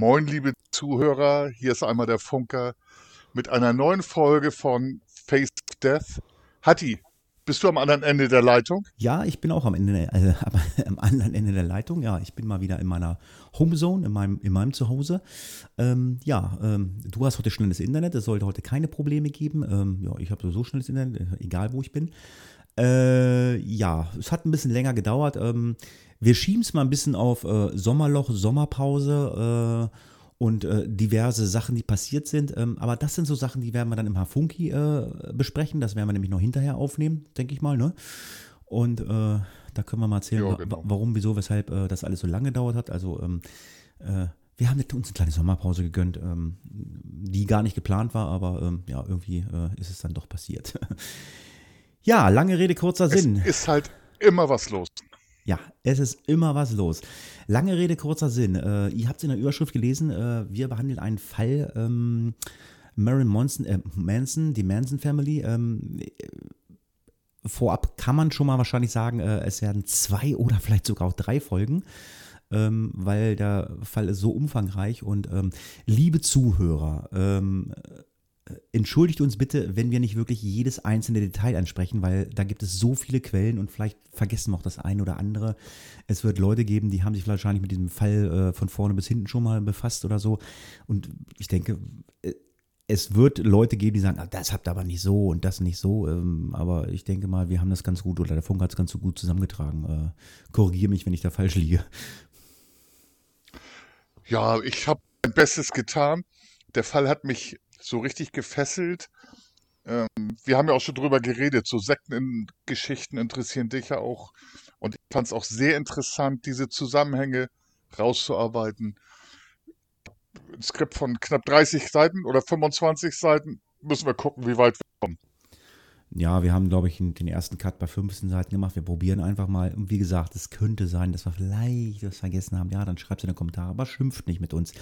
Moin, liebe Zuhörer, hier ist einmal der Funker mit einer neuen Folge von Face Death. Hatti, bist du am anderen Ende der Leitung? Ja, ich bin auch am, Ende, äh, am anderen Ende der Leitung. Ja, ich bin mal wieder in meiner Homezone, in meinem, in meinem Zuhause. Ähm, ja, ähm, du hast heute schnelles Internet, es sollte heute keine Probleme geben. Ähm, ja, ich habe sowieso schnelles Internet, äh, egal wo ich bin. Äh, ja, es hat ein bisschen länger gedauert. Ähm, wir schieben es mal ein bisschen auf äh, Sommerloch, Sommerpause äh, und äh, diverse Sachen, die passiert sind. Ähm, aber das sind so Sachen, die werden wir dann im Hafunki äh, besprechen. Das werden wir nämlich noch hinterher aufnehmen, denke ich mal. Ne? Und äh, da können wir mal erzählen, Ja, wa- genau. warum, wieso, weshalb das alles so lange gedauert hat. Also ähm, äh, wir haben uns eine kleine Sommerpause gegönnt, ähm, die gar nicht geplant war, aber ähm, ja, irgendwie ist es dann doch passiert. ja, lange Rede, kurzer Es Sinn. ist halt immer was los. Ja, es ist immer was los. Lange Rede, kurzer Sinn. Äh, ihr habt es in der Überschrift gelesen. Äh, wir behandeln einen Fall ähm, Marilyn Manson, äh, Manson, die Manson Family. Ähm, äh, vorab kann man schon mal wahrscheinlich sagen, äh, es werden zwei oder vielleicht sogar auch drei Folgen, ähm, weil der Fall ist so umfangreich. Und ähm, liebe Zuhörer, ähm, entschuldigt uns bitte, wenn wir nicht wirklich jedes einzelne Detail ansprechen, weil da gibt es so viele Quellen und vielleicht vergessen wir auch das eine oder andere. Es wird Leute geben, die haben sich wahrscheinlich mit diesem Fall äh, von vorne bis hinten schon mal befasst oder so. Und ich denke, äh, es wird Leute geben, die sagen, ah, das habt ihr aber nicht so und das nicht so. Ähm, aber ich denke mal, wir haben das ganz gut oder der Funk hat es ganz so gut zusammengetragen. Äh, Korrigiere mich, wenn ich da falsch liege. Ja, ich habe mein Bestes getan. Der Fall hat mich so richtig gefesselt. Ähm, wir haben ja auch schon drüber geredet. So Sektengeschichten interessieren dich ja auch. Und ich fand es auch sehr interessant, diese Zusammenhänge rauszuarbeiten. Ein Skript von knapp 30 Seiten oder 25 Seiten. Müssen wir gucken, wie weit wir kommen. Ja, wir haben, glaube ich, den ersten Cut bei 15 Seiten gemacht. Wir probieren einfach mal. Und wie gesagt, es könnte sein, dass wir vielleicht was vergessen haben. Ja, dann schreibt es in den Kommentaren, aber schimpft nicht mit uns.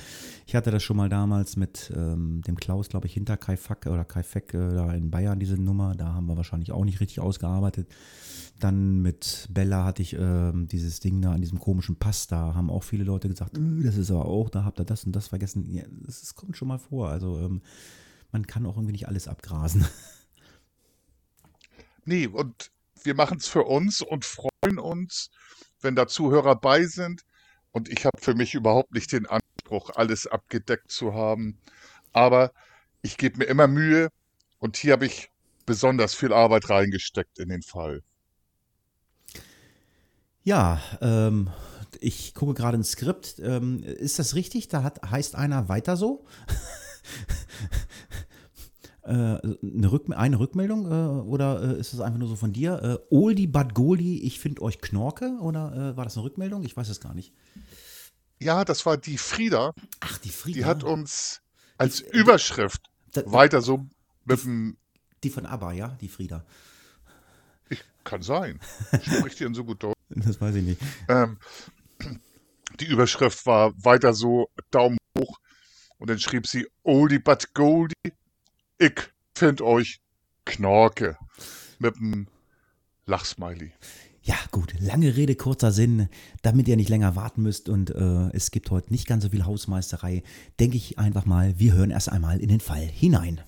Ich hatte das schon mal damals mit ähm, dem Klaus, glaube ich, hinter Kai Fack oder Kai Feck äh, da in Bayern, diese Nummer. Da haben wir wahrscheinlich auch nicht richtig ausgearbeitet. Dann mit Bella hatte ich ähm, dieses Ding da an diesem komischen Pass. Da haben auch viele Leute gesagt, äh, das ist aber auch, da habt ihr das und das vergessen. Ja, das, das kommt schon mal vor. Also ähm, man kann auch irgendwie nicht alles abgrasen. Nee, und wir machen es für uns und freuen uns, wenn da Zuhörer bei sind. Und ich habe für mich überhaupt nicht den Anspruch, alles abgedeckt zu haben. Aber ich gebe mir immer Mühe und hier habe ich besonders viel Arbeit reingesteckt in den Fall. Ja, ähm, ich gucke gerade ins Skript. Ähm, ist das richtig? Da hat, heißt einer weiter so? äh, eine, Rück eine Rückmeldung äh, oder äh, ist das einfach nur so von dir? Äh, Oldie but Goldie, ich finde euch Knorke oder war das eine Rückmeldung? Ich weiß es gar nicht. Ja, das war die Frieda, Ach, die Frieda. die hat uns als Die- Überschrift Da- weiter so mit dem, die von ABBA, ja, die Frieda. ich, kann sein, spricht die denn so gut Deutsch? Das weiß ich nicht. Ähm, die Überschrift war weiter so Daumen hoch und dann schrieb sie Oldie but Goldie, ich find euch Knorke mit einem Lachsmiley. Ja, gut, lange Rede, kurzer Sinn. Damit ihr nicht länger warten müsst und äh, es gibt heute nicht ganz so viel Hausmeisterei, denke ich einfach mal, wir hören erst einmal in den Fall hinein.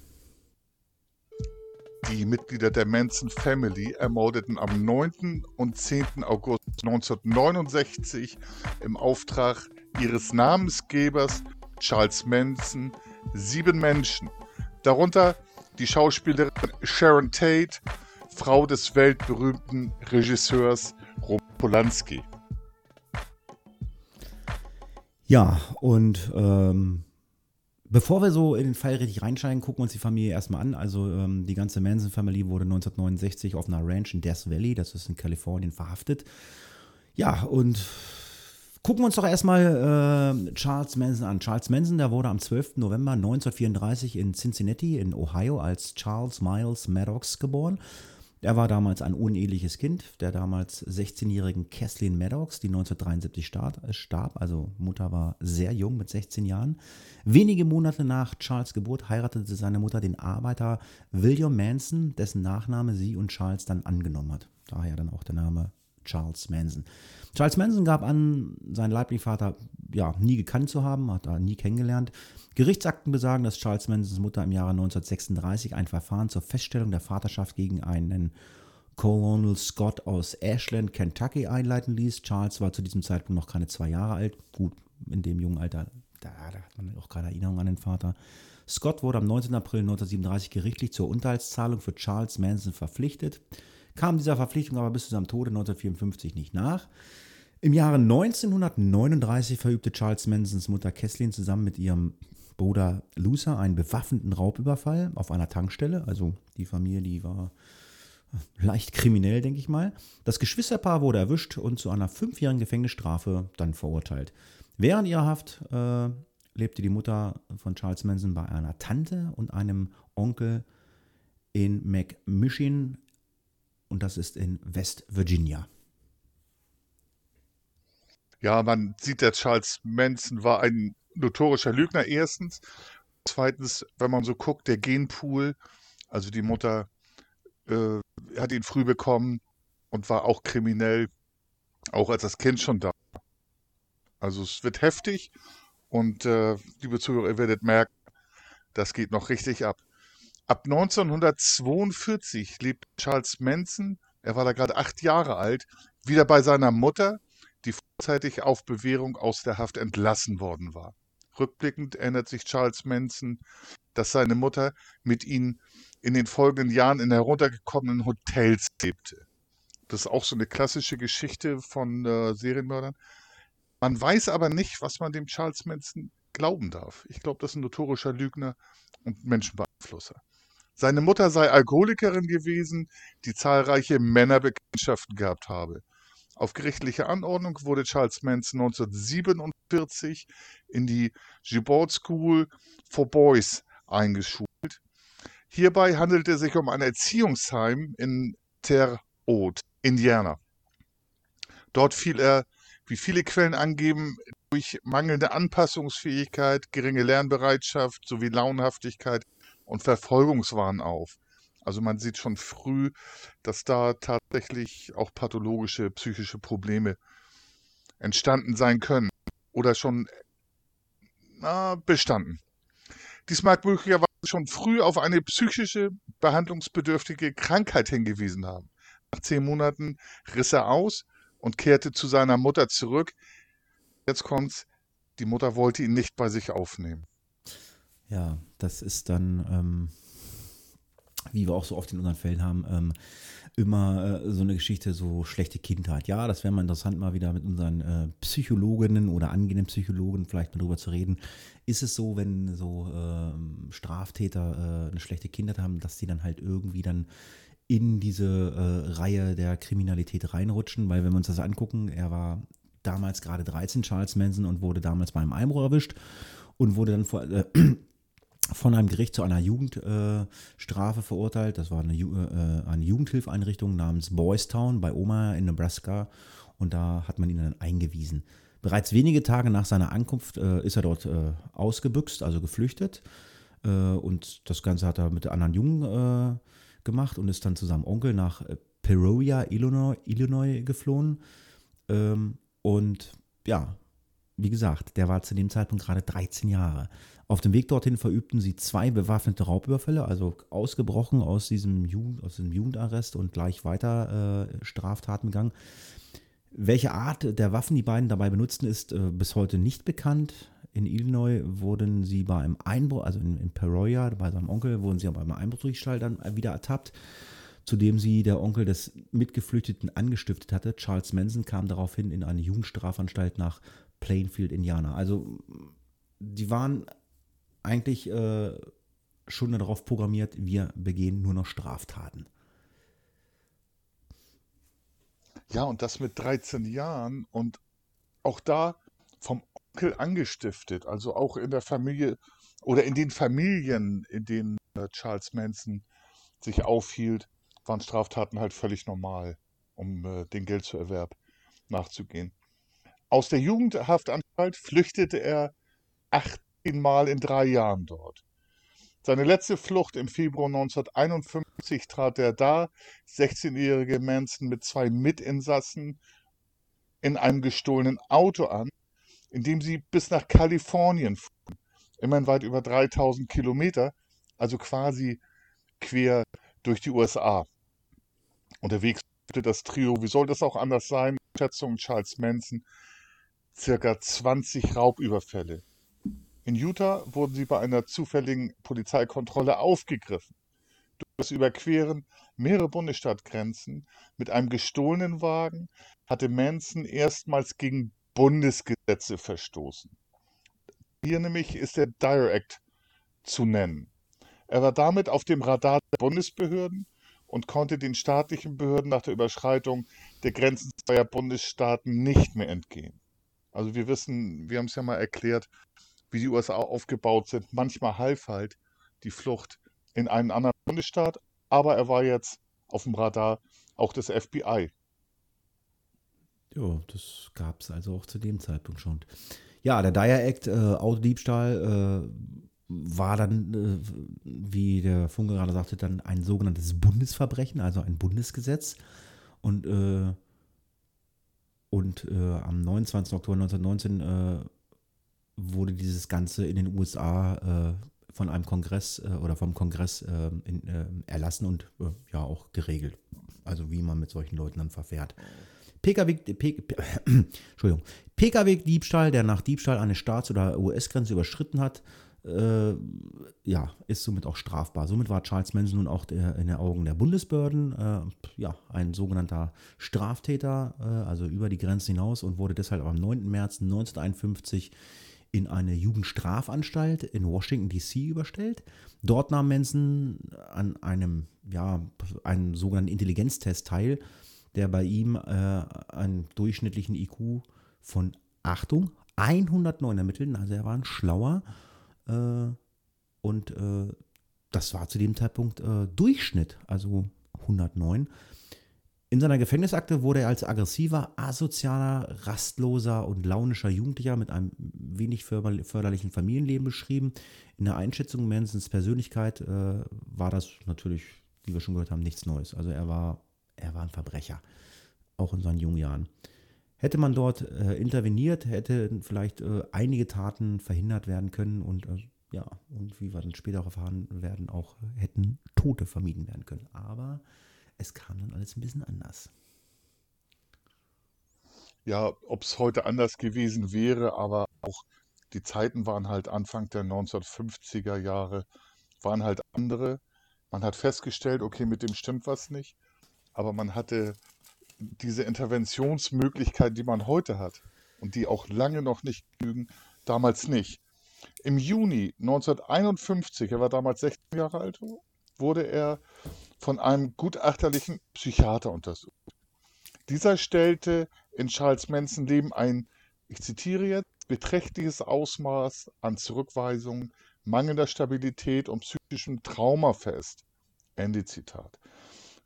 Die Mitglieder der Manson Family ermordeten am 9. und 10. August 1969 im Auftrag ihres Namensgebers Charles Manson sieben Menschen, darunter die Schauspielerin Sharon Tate, Frau des weltberühmten Regisseurs Roman Polanski. Ja, und ähm, bevor wir so in den Fall richtig reinsteigen, gucken wir uns die Familie erstmal an. Also ähm, die ganze Manson Family wurde 1969 auf einer Ranch in Death Valley, das ist in Kalifornien, verhaftet. Ja, und Gucken wir uns doch erstmal äh, Charles Manson an. Charles Manson, der wurde am 12. November 1934 in Cincinnati in Ohio als Charles Miles Maddox geboren. Er war damals ein uneheliches Kind der damals 16-jährigen Kathleen Maddox, die 1973 starb, starb. Also Mutter war sehr jung mit 16 Jahren. Wenige Monate nach Charles Geburt heiratete seine Mutter den Arbeiter William Manson, dessen Nachname sie und Charles dann angenommen hat. Daher dann auch der Name Charles Manson. Charles Manson gab an, seinen leiblichen Vater ja, nie gekannt zu haben, hat er nie kennengelernt. Gerichtsakten besagen, dass Charles Mansons Mutter im Jahre 1936 ein Verfahren zur Feststellung der Vaterschaft gegen einen Colonel Scott aus Ashland, Kentucky einleiten ließ. Charles war zu diesem Zeitpunkt noch keine zwei Jahre alt. Gut, in dem jungen Alter, da, da hat man auch keine Erinnerung an den Vater. Scott wurde am 19. April 1937 gerichtlich zur Unterhaltszahlung für Charles Manson verpflichtet kam dieser Verpflichtung aber bis zu seinem Tode 1954 nicht nach. Im Jahre 1939 verübte Charles Mansons Mutter Kesslin zusammen mit ihrem Bruder Luther einen bewaffneten Raubüberfall auf einer Tankstelle. Also die Familie, die war leicht kriminell, denke ich mal. Das Geschwisterpaar wurde erwischt und zu einer fünfjährigen Gefängnisstrafe dann verurteilt. Während ihrer Haft äh, lebte die Mutter von Charles Manson bei einer Tante und einem Onkel in McMishin und das ist in West Virginia. Ja, man sieht, der Charles Manson war ein notorischer Lügner, erstens. Zweitens, wenn man so guckt, der Genpool, also die Mutter äh, hat ihn früh bekommen und war auch kriminell, auch als das Kind schon da. Also es wird heftig und äh, liebe Zuhörer, ihr werdet merken, das geht noch richtig ab. Ab 1942 lebt Charles Manson, er war da gerade acht Jahre alt, wieder bei seiner Mutter, die vorzeitig auf Bewährung aus der Haft entlassen worden war. Rückblickend erinnert sich Charles Manson, dass seine Mutter mit ihm in den folgenden Jahren in heruntergekommenen Hotels lebte. Das ist auch so eine klassische Geschichte von äh, Serienmördern. Man weiß aber nicht, was man dem Charles Manson glauben darf. Ich glaube, das ist ein notorischer Lügner und Menschenbeeinflusser. Seine Mutter sei Alkoholikerin gewesen, die zahlreiche Männerbekanntschaften gehabt habe. Auf gerichtliche Anordnung wurde Charles Manson 1947 in die Gibault School for Boys eingeschult. Hierbei handelte es sich um ein Erziehungsheim in Terre Haute, Indiana. Dort fiel er, wie viele Quellen angeben, durch mangelnde Anpassungsfähigkeit, geringe Lernbereitschaft sowie Launhaftigkeit und Verfolgungswahn auf. Also man sieht schon früh, dass da tatsächlich auch pathologische psychische Probleme entstanden sein können oder schon na, bestanden. Dies mag möglicherweise schon früh auf eine psychische, behandlungsbedürftige Krankheit hingewiesen haben. Nach zehn Monaten riss er aus und kehrte zu seiner Mutter zurück. Jetzt kommt's, die Mutter wollte ihn nicht bei sich aufnehmen. Ja, das ist dann, ähm, wie wir auch so oft in unseren Fällen haben, ähm, immer äh, so eine Geschichte, so schlechte Kindheit. Ja, das wäre mal interessant, mal wieder mit unseren äh, Psychologinnen oder angehenden Psychologen vielleicht mal drüber zu reden. Ist es so, wenn so äh, Straftäter eine schlechte Kindheit haben, dass die dann halt irgendwie dann in diese äh, Reihe der Kriminalität reinrutschen? Weil wenn wir uns das angucken, er war damals gerade 13, Charles Manson, und wurde damals beim Einbruch erwischt und wurde dann vor, äh, von einem Gericht zu einer Jugendstrafe äh, verurteilt. Das war eine, äh, eine Jugendhilfeinrichtung namens Boys Town bei Oma in Nebraska und da hat man ihn dann eingewiesen. Bereits wenige Tage nach seiner Ankunft äh, ist er dort äh, ausgebüxt, also geflüchtet. Äh, und das Ganze hat er mit anderen Jungen äh, gemacht und ist dann zu seinem Onkel nach Peoria, Illinois, Illinois geflohen. Ähm, und ja, wie gesagt, der war zu dem Zeitpunkt gerade 13 Jahre. Auf dem Weg dorthin verübten sie zwei bewaffnete Raubüberfälle, also ausgebrochen aus diesem, Jugend, aus diesem Jugendarrest und gleich weiter äh, Straftaten begangen. Welche Art der Waffen die beiden dabei benutzten, ist äh, bis heute nicht bekannt. In Illinois wurden sie bei einem Einbruch, also in, in Peoria, bei seinem Onkel, wurden sie bei einem Einbruchsdiebstahl dann wieder ertappt, zu dem sie der Onkel des Mitgeflüchteten angestiftet hatte. Charles Manson kam daraufhin in eine Jugendstrafanstalt nach Plainfield, Indiana. Also die waren eigentlich äh, schon darauf programmiert, wir begehen nur noch Straftaten. Ja, und das mit 13 Jahren und auch da vom Onkel angestiftet, also auch in der Familie oder in den Familien, in denen äh, Charles Manson sich aufhielt, waren Straftaten halt völlig normal, um äh, den Geldzuerwerb nachzugehen. Aus der Jugendhaftanstalt flüchtete er 18 Mal in drei Jahren dort. Seine letzte Flucht im Februar 1951 trat der da 16-jährige Manson mit zwei Mitinsassen in einem gestohlenen Auto an, in dem sie bis nach Kalifornien fuhren. Immerhin weit über 3000 Kilometer, also quasi quer durch die USA. Unterwegs das Trio, wie soll das auch anders sein, Schätzung Charles Manson, circa 20 Raubüberfälle. In Utah wurden sie bei einer zufälligen Polizeikontrolle aufgegriffen. Durch das Überqueren mehrerer Bundesstaatgrenzen mit einem gestohlenen Wagen hatte Manson erstmals gegen Bundesgesetze verstoßen. Hier nämlich ist der Dire Act zu nennen. Er war damit auf dem Radar der Bundesbehörden und konnte den staatlichen Behörden nach der Überschreitung der Grenzen zweier Bundesstaaten nicht mehr entgehen. Also wir wissen, wir haben es ja mal erklärt, wie die USA aufgebaut sind. Manchmal half halt die Flucht in einen anderen Bundesstaat, aber er war jetzt auf dem Radar auch des FBI. Ja, das gab es also auch zu dem Zeitpunkt schon. Ja, der Dyer Act, äh, Autodiebstahl, äh, war dann, äh, wie der Funke gerade sagte, dann ein sogenanntes Bundesverbrechen, also ein Bundesgesetz. Und, äh, und äh, am 29. Oktober 1919 äh, wurde dieses Ganze in den USA äh, von einem Kongress äh, oder vom Kongress in, erlassen und ja auch geregelt. Also wie man mit solchen Leuten dann verfährt. Pkw-Diebstahl, der nach Diebstahl eine Staats- oder US-Grenze überschritten hat, äh, ja, ist somit auch strafbar. Somit war Charles Manson nun auch der, in den Augen der Bundesbehörden äh, ja, ein sogenannter Straftäter, äh, also über die Grenzen hinaus und wurde deshalb am 9. März 1951 in eine Jugendstrafanstalt in Washington DC überstellt. Dort nahm Manson an einem, ja, einem sogenannten Intelligenztest teil, der bei ihm äh, einen durchschnittlichen IQ von Achtung 109 ermittelten, also er war ein schlauer und äh, das war zu dem Zeitpunkt äh, Durchschnitt, also 109. In seiner Gefängnisakte wurde er als aggressiver, asozialer, rastloser und launischer Jugendlicher mit einem wenig förderlichen Familienleben beschrieben. In der Einschätzung Mansons Persönlichkeit äh, war das natürlich, wie wir schon gehört haben, nichts Neues. Also er war, er war ein Verbrecher, auch in seinen jungen Jahren. Hätte man dort äh, interveniert, hätte vielleicht äh, einige Taten verhindert werden können und äh, ja, und wie wir dann später auch erfahren werden, auch hätten Tote vermieden werden können. Aber es kam dann alles ein bisschen anders. Ja, ob es heute anders gewesen wäre, aber auch die Zeiten waren halt Anfang der 1950er Jahre, waren halt andere. Man hat festgestellt, okay, mit dem stimmt was nicht, aber man hatte diese Interventionsmöglichkeit, die man heute hat und die auch lange noch nicht genügen, damals nicht. Im Juni 1951, er war damals 16 Jahre alt, wurde er von einem gutachterlichen Psychiater untersucht. Dieser stellte in Charles Manson Leben ein, ich zitiere jetzt, beträchtliches Ausmaß an Zurückweisung, mangelnder Stabilität und psychischem Trauma fest. Ende Zitat.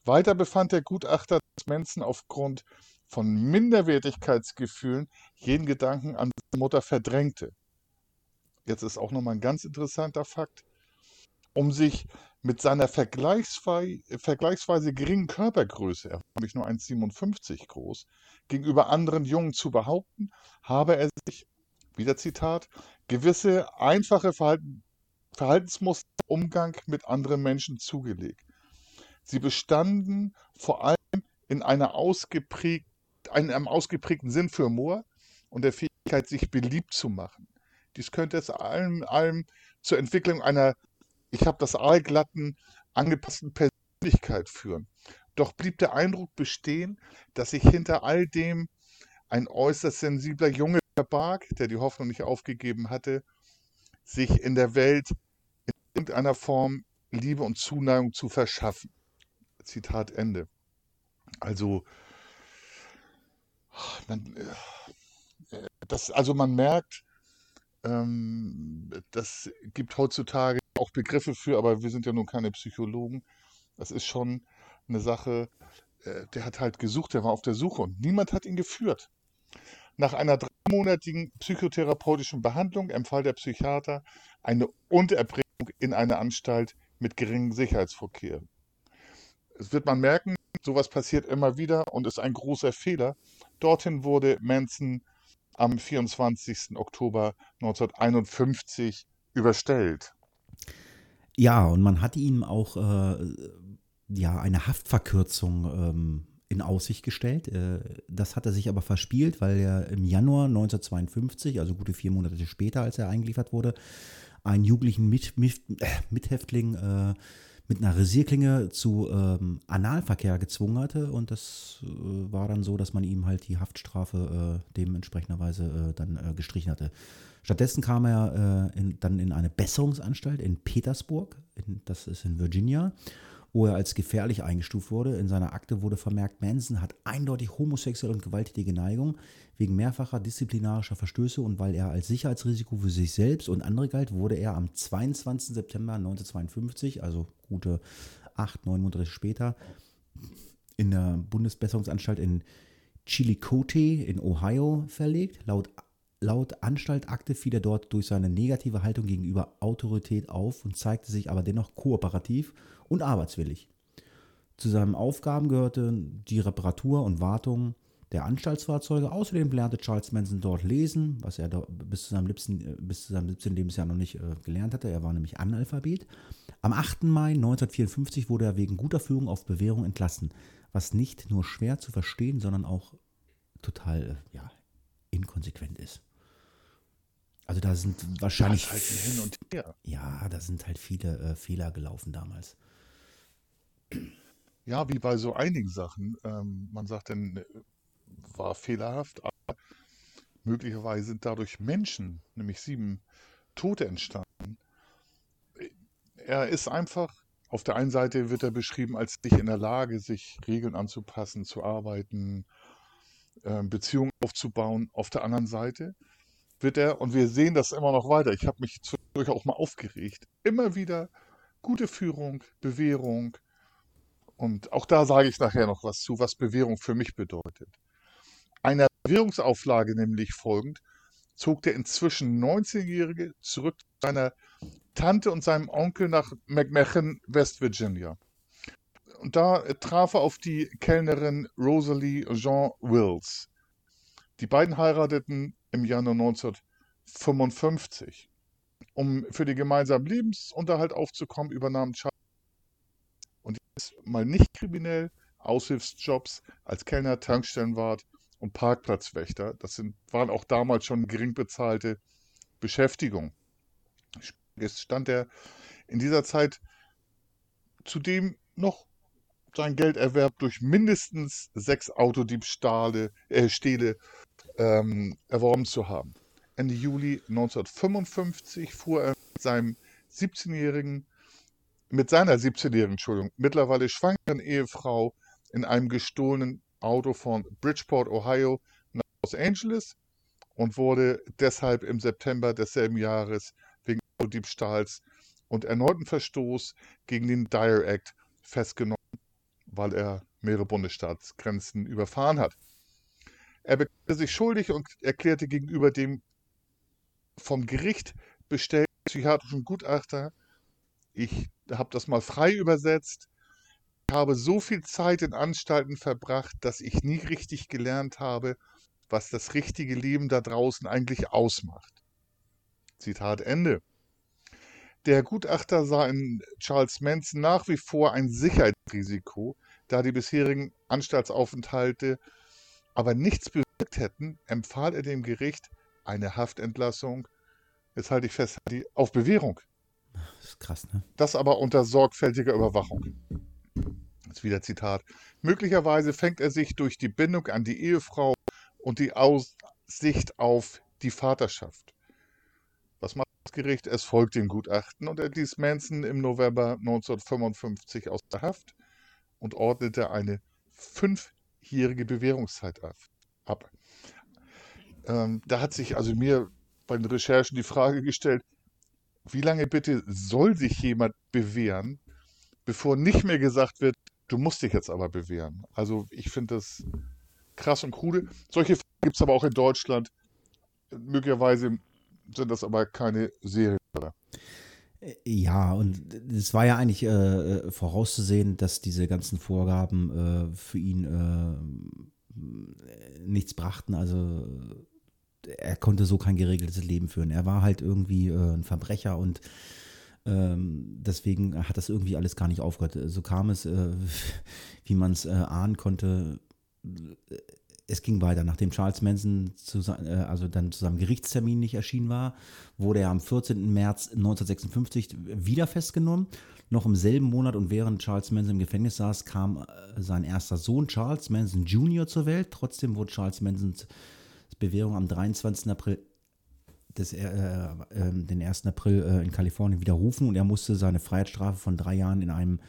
Weiter befand der Gutachter, dass Manson aufgrund von Minderwertigkeitsgefühlen jeden Segedanken an seine Mutter verdrängte. Jetzt ist auch nochmal ein ganz interessanter Fakt. Um sich mit seiner vergleichsweise, vergleichsweise geringen Körpergröße, er war nämlich nur 1,57 groß, gegenüber anderen Jungen zu behaupten, habe er sich, wieder Zitat, gewisse einfache Verhalten, Verhaltensmuster Umgang mit anderen Menschen zugelegt. Sie bestanden vor allem in einer ausgeprägt, einem ausgeprägten Sinn für Humor und der Fähigkeit, sich beliebt zu machen. Dies könnte es allem, allem zur Entwicklung einer, ich habe das aalglatten, angepassten Persönlichkeit führen. Doch blieb der Eindruck bestehen, dass sich hinter all dem ein äußerst sensibler Junge verbarg, der die Hoffnung nicht aufgegeben hatte, sich in der Welt in irgendeiner Form Liebe und Zuneigung zu verschaffen. Zitat Ende. Also, man, äh, das, also man merkt, ähm, das gibt heutzutage auch Begriffe für, aber wir sind ja nun keine Psychologen. Das ist schon eine Sache, äh, der hat halt gesucht, der war auf der Suche und niemand hat ihn geführt. Nach einer dreimonatigen psychotherapeutischen Behandlung empfahl der Psychiater eine Unterbringung in eine Anstalt mit geringem Sicherheitsverkehr. Es wird man merken, sowas passiert immer wieder und ist ein großer Fehler. Dorthin wurde Manson am 24. Oktober 1951 überstellt. Ja, und man hat ihm auch äh, ja, eine Haftverkürzung ähm, in Aussicht gestellt. Äh, das hat er sich aber verspielt, weil er im Januar 1952, also gute vier Monate später, als er eingeliefert wurde, einen jugendlichen Mit, Mit, äh, Mithäftling äh, mit einer Rasierklinge zu ähm, Analverkehr gezwungen hatte. Und das äh, war dann so, dass man ihm halt die Haftstrafe äh, dementsprechenderweise äh, dann äh, gestrichen hatte. Stattdessen kam er äh, in, dann in eine Besserungsanstalt in Petersburg, in, das ist in Virginia, wo er als gefährlich eingestuft wurde. In seiner Akte wurde vermerkt, Manson hat eindeutig homosexuelle und gewalttätige Neigung. Wegen mehrfacher disziplinarischer Verstöße und weil er als Sicherheitsrisiko für sich selbst und andere galt, wurde er am 22. September 1952, also gute acht, neun Monate später, in der Bundesbesserungsanstalt in Chillicothe in Ohio verlegt. Laut, laut Anstaltakte fiel er dort durch seine negative Haltung gegenüber Autorität auf und zeigte sich aber dennoch kooperativ und arbeitswillig. Zu seinen Aufgaben gehörte die Reparatur und Wartung der Anstaltsfahrzeuge. Außerdem lernte Charles Manson dort lesen, was er bis zu seinem, liebsten, bis zu seinem 17. Lebensjahr noch nicht äh, gelernt hatte. Er war nämlich Analphabet. Am 8. Mai 1954 wurde er wegen guter Führung auf Bewährung entlassen, was nicht nur schwer zu verstehen, sondern auch total äh, ja, inkonsequent ist. Also da sind wahrscheinlich halt hin und her. Ja, da sind halt viele äh, Fehler gelaufen damals. Ja, wie bei so einigen Sachen. Ähm, man sagt dann, äh, war fehlerhaft, aber möglicherweise sind dadurch Menschen, nämlich sieben Tote entstanden. Er ist einfach, auf der einen Seite wird er beschrieben als nicht in der Lage, sich Regeln anzupassen, zu arbeiten, äh, Beziehungen aufzubauen. Auf der anderen Seite wird er, und wir sehen das immer noch weiter, ich habe mich zwischendurch auch mal aufgeregt, immer wieder gute Führung, Bewährung. Und auch da sage ich nachher noch was zu, was Bewährung für mich bedeutet. Einer Bewährungsauflage nämlich folgend, zog der inzwischen 19-Jährige zurück zu seiner Tante und seinem Onkel nach McMahon, West Virginia. Und da traf er auf die Kellnerin Rosalie Jean Wills. Die beiden heirateten im Januar 1955. Um für den gemeinsamen Lebensunterhalt aufzukommen, übernahm Charles und jetzt mal nicht kriminell Aushilfsjobs als Kellner, Tankstellenwart und Parkplatzwächter. Das sind, waren auch damals schon gering bezahlte Beschäftigungen. Jetzt stand er in dieser Zeit zudem noch sein Gelderwerb durch mindestens sechs Autodiebstähle äh, ähm, erworben zu haben. Ende Juli 1955 fuhr er mit seinem 17-jährigen, mit seiner 17-jährigen, Entschuldigung, mittlerweile schwangeren Ehefrau in einem gestohlenen Auto von Bridgeport, Ohio nach Los Angeles und wurde deshalb im September desselben Jahres wegen Autodiebstahls und erneuten Verstoß gegen den Dyer Act festgenommen, weil er mehrere Bundesstaatsgrenzen überfahren hat. Er bekannte sich schuldig und erklärte gegenüber dem vom Gericht bestellten psychiatrischen Gutachter, ich habe das mal frei übersetzt, habe so viel Zeit in Anstalten verbracht, dass ich nie richtig gelernt habe, was das richtige Leben da draußen eigentlich ausmacht. Zitat Ende. Der Gutachter sah in Charles Manson nach wie vor ein Sicherheitsrisiko, da die bisherigen Anstaltsaufenthalte aber nichts bewirkt hätten, empfahl er dem Gericht eine Haftentlassung, jetzt halte ich fest, auf Bewährung. Das ist krass, ne? Das aber unter sorgfältiger Überwachung. Jetzt wieder Zitat. Möglicherweise fängt er sich durch die Bindung an die Ehefrau und die Aussicht auf die Vaterschaft. Was macht das Gericht? Es folgt dem Gutachten und er ließ Manson im November 1955 aus der Haft und ordnete eine fünfjährige Bewährungszeit ab. ähm, da hat sich also mir bei den Recherchen die Frage gestellt, wie lange bitte soll sich jemand bewähren, bevor nicht mehr gesagt wird, du musst dich jetzt aber bewähren. Also ich finde das krass und krude. Solche gibt es aber auch in Deutschland. Möglicherweise sind das aber keine Serienmörder. Ja, und es war ja eigentlich äh, vorauszusehen, dass diese ganzen Vorgaben äh, für ihn äh, nichts brachten. Also er konnte so kein geregeltes Leben führen. Er war halt irgendwie äh, ein Verbrecher und ähm, deswegen hat das irgendwie alles gar nicht aufgehört. So kam es, äh, wie man es äh, ahnen konnte. Es ging weiter. Nachdem Charles Manson zu, äh, also dann zu seinem Gerichtstermin nicht erschienen war, wurde er am 14. März 1956 wieder festgenommen. Noch im selben Monat und während Charles Manson im Gefängnis saß, kam äh, sein erster Sohn Charles Manson Jr. zur Welt. Trotzdem wurde Charles Mansons Bewährung am 23. April des, äh, äh, den 1. April äh, in Kalifornien widerrufen und er musste seine Freiheitsstrafe von drei Jahren in einem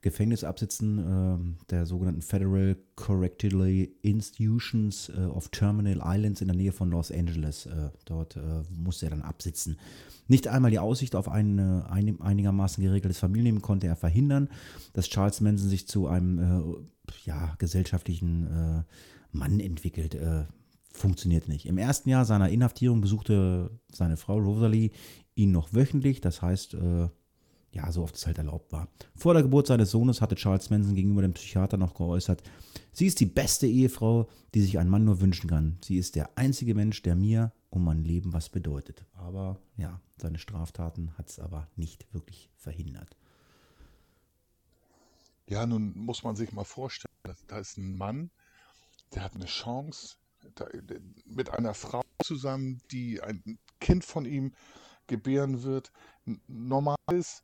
Gefängnis absitzen, äh, der sogenannten Federal Correctional Institutions äh, of Terminal Islands in der Nähe von Los Angeles. Äh, dort musste er dann absitzen. Nicht einmal die Aussicht auf ein, ein einigermaßen geregeltes Familienleben konnte er verhindern, dass Charles Manson sich zu einem ja, gesellschaftlichen Mann entwickelt funktioniert nicht. Im ersten Jahr seiner Inhaftierung besuchte seine Frau Rosalie ihn noch wöchentlich, das heißt, äh, ja, so oft es halt erlaubt war. Vor der Geburt seines Sohnes hatte Charles Manson gegenüber dem Psychiater noch geäußert, sie ist die beste Ehefrau, die sich ein Mann nur wünschen kann. Sie ist der einzige Mensch, der mir um mein Leben was bedeutet. Aber ja, seine Straftaten hat es aber nicht wirklich verhindert. Ja, nun muss man sich mal vorstellen, da ist ein Mann, der hat eine Chance, mit einer Frau zusammen, die ein Kind von ihm gebären wird, ein normales,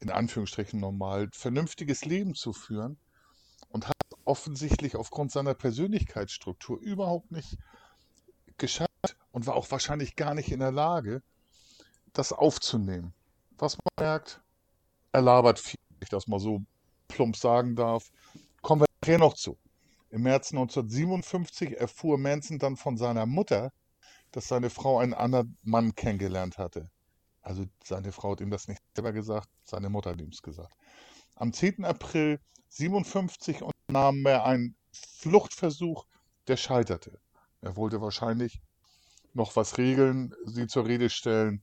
in Anführungsstrichen normal, vernünftiges Leben zu führen und hat offensichtlich aufgrund seiner Persönlichkeitsstruktur überhaupt nicht geschafft und war auch wahrscheinlich gar nicht in der Lage, das aufzunehmen. Was man merkt, er labert viel, wenn ich das mal so plump sagen darf. Kommen wir nachher noch zu. Im März 1957 erfuhr Manson dann von seiner Mutter, dass seine Frau einen anderen Mann kennengelernt hatte. Also seine Frau hat ihm das nicht selber gesagt, seine Mutter hat ihm es gesagt. Am 10. April 1957 unternahm er einen Fluchtversuch, der scheiterte. Er wollte wahrscheinlich noch was regeln, sie zur Rede stellen,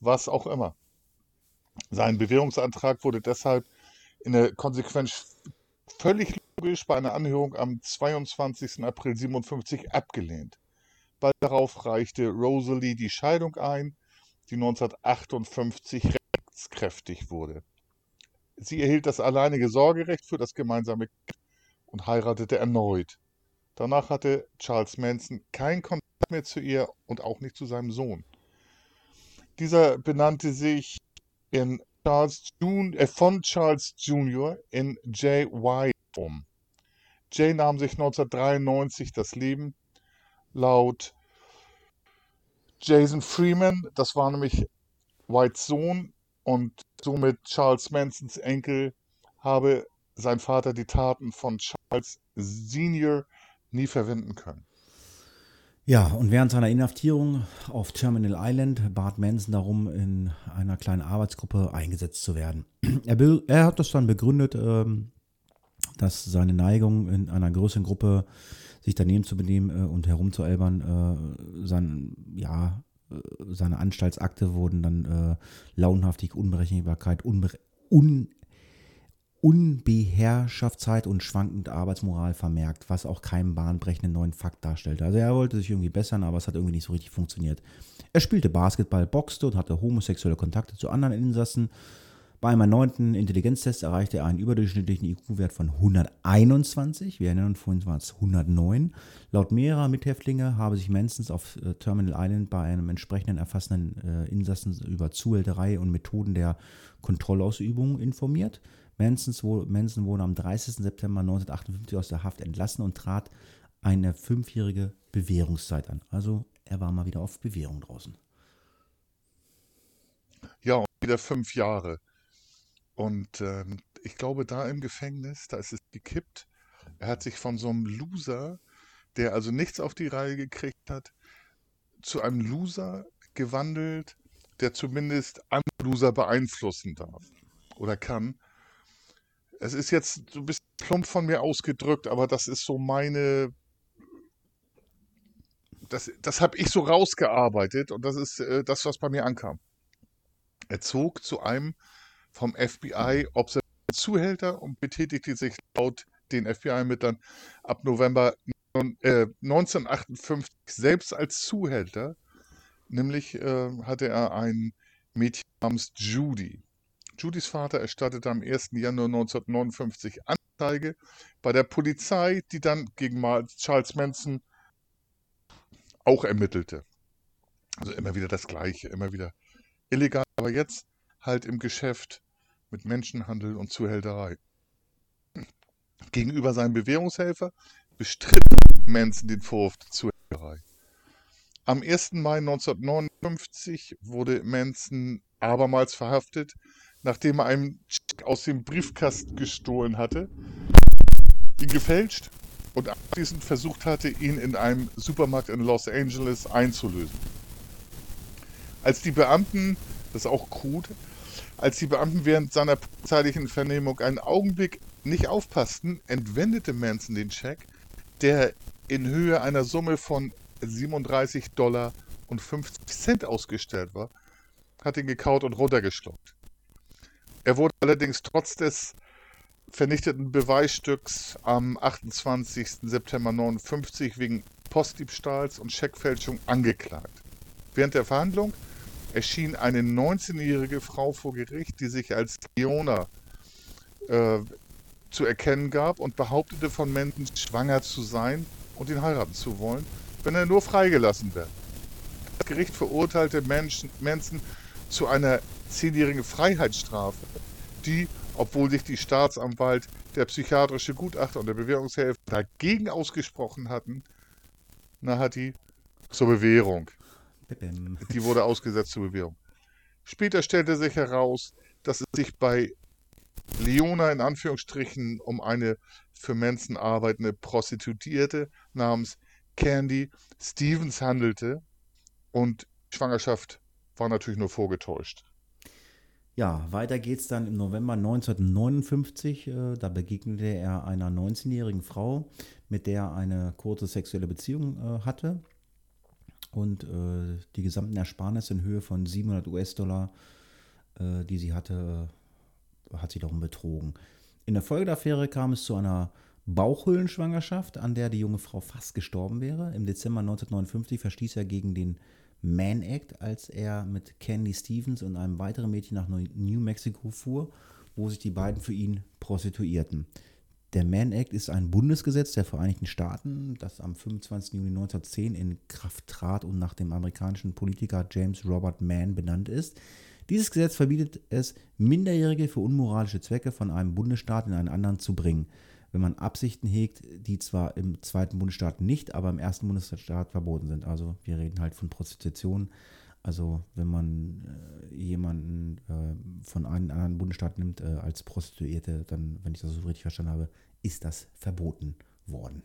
was auch immer. Sein Bewährungsantrag wurde deshalb in der Konsequenz völlig logisch bei einer Anhörung am 22. April 57 abgelehnt. Bald darauf reichte Rosalie die Scheidung ein, die 1958 rechtskräftig wurde. Sie erhielt das alleinige Sorgerecht für das gemeinsame Kind und heiratete erneut. Danach hatte Charles Manson keinen Kontakt mehr zu ihr und auch nicht zu seinem Sohn. Dieser benannte sich in Charles Jun äh, von Charles Jr. in J.Y. um. Jay nahm sich 1993 das Leben. Laut Jason Freeman, das war nämlich Whites Sohn und somit Charles Mansons Enkel, habe sein Vater die Taten von Charles Senior nie verwenden können. Ja, und während seiner Inhaftierung auf Terminal Island bat Manson darum, in einer kleinen Arbeitsgruppe eingesetzt zu werden. Er, er hat das dann begründet, ähm, dass seine Neigung in einer größeren Gruppe sich daneben zu benehmen äh, und herumzualbern, äh, sein, ja, äh, seine Anstaltsakte wurden dann Launenhaftigkeit, Unberechenbarkeit, Unbe Un Unbeherrschaftheit und schwankende Arbeitsmoral vermerkt, was auch keinen bahnbrechenden neuen Fakt darstellte. Also er wollte sich irgendwie bessern, aber es hat irgendwie nicht so richtig funktioniert. Er spielte Basketball, boxte und hatte homosexuelle Kontakte zu anderen Insassen bei einem erneuten Intelligenztest erreichte er einen überdurchschnittlichen IQ-Wert von 121. Wir erinnern uns, vorhin war es 109. Laut mehrerer Mithäftlinge habe sich Mansons auf äh, Terminal Island bei einem entsprechenden erfassenden äh, Insassen über Zuhälterei und Methoden der Kontrollausübung informiert. Manson wurde am 30. September 1958 aus der Haft entlassen und trat eine fünfjährige Bewährungszeit an. Also er war mal wieder auf Bewährung draußen. Ja, und wieder fünf Jahre. Und ähm, ich glaube, da im Gefängnis, da ist es gekippt. Er hat sich von so einem Loser, der also nichts auf die Reihe gekriegt hat, zu einem Loser gewandelt, der zumindest andere Loser beeinflussen darf oder kann. Es ist jetzt so ein bisschen plump von mir ausgedrückt, aber das ist so meine. Das, das habe ich so rausgearbeitet und das ist äh, das, was bei mir ankam. Er zog zu einem vom FBI observierten Zuhälter und betätigte sich laut den FBI-Ermittlern ab November äh, 1958 selbst als Zuhälter. Nämlich äh, hatte er ein Mädchen namens Judy. Judys Vater erstattete am 1. Januar 1959 Anzeige bei der Polizei, die dann gegen Charles Manson auch ermittelte. Also immer wieder das Gleiche, immer wieder illegal, aber jetzt halt im Geschäft mit Menschenhandel und Zuhälterei. Gegenüber seinem Bewährungshelfer bestritt Manson den Vorwurf der Zuhälterei. Am 1. Mai 1959 wurde Manson abermals verhaftet, nachdem er einen Check aus dem Briefkasten gestohlen hatte, ihn gefälscht und anschließend versucht hatte, ihn in einem Supermarkt in Los Angeles einzulösen. Als die Beamten, das ist auch gut, als die Beamten während seiner polizeilichen Vernehmung einen Augenblick nicht aufpassten, entwendete Manson den Scheck, der in Höhe einer Summe von 37 Dollar und 50 Cent ausgestellt war, hat ihn gekaut und runtergeschluckt. Er wurde allerdings trotz des vernichteten Beweisstücks am 28. September 1959 wegen Postdiebstahls und Scheckfälschung angeklagt. Während der Verhandlung erschien eine 19-jährige Frau vor Gericht, die sich als Leona äh, zu erkennen gab und behauptete von Menden schwanger zu sein und ihn heiraten zu wollen, wenn er nur freigelassen wird. Das Gericht verurteilte Manson zu einer zehnjährigen Freiheitsstrafe, die, obwohl sich die Staatsanwalt, der psychiatrische Gutachter und der Bewährungshelfer dagegen ausgesprochen hatten, na hat die zur Bewährung. Die wurde ausgesetzt zur Bewährung. Später stellte sich heraus, dass es sich bei Leona in Anführungsstrichen um eine für Manson arbeitende Prostituierte namens Candy Stevens handelte und Schwangerschaft war natürlich nur vorgetäuscht. Ja, weiter geht's dann im November 1959. Äh, da begegnete er einer 19-jährigen Frau, mit der er eine kurze sexuelle Beziehung äh, hatte. Und äh, die gesamten Ersparnisse in Höhe von 700 US-Dollar, äh, die sie hatte, hat sie darum betrogen. In der Folge der Affäre kam es zu einer Bauchhöhlenschwangerschaft, an der die junge Frau fast gestorben wäre. Im Dezember 1959 verstieß er gegen den Man Act, als er mit Candy Stevens und einem weiteren Mädchen nach New Mexico fuhr, wo sich die beiden für ihn prostituierten. Der Mann Act ist ein Bundesgesetz der Vereinigten Staaten, das am 25. Juni 1910 in Kraft trat und nach dem amerikanischen Politiker James Robert Mann benannt ist. Dieses Gesetz verbietet es, Minderjährige für unmoralische Zwecke von einem Bundesstaat in einen anderen zu bringen wenn man Absichten hegt, die zwar im zweiten Bundesstaat nicht, aber im ersten Bundesstaat verboten sind. Also wir reden halt von Prostitution. Also wenn man äh, jemanden äh, von einem anderen Bundesstaat nimmt äh, als Prostituierte, dann, wenn ich das so richtig verstanden habe, ist das verboten worden.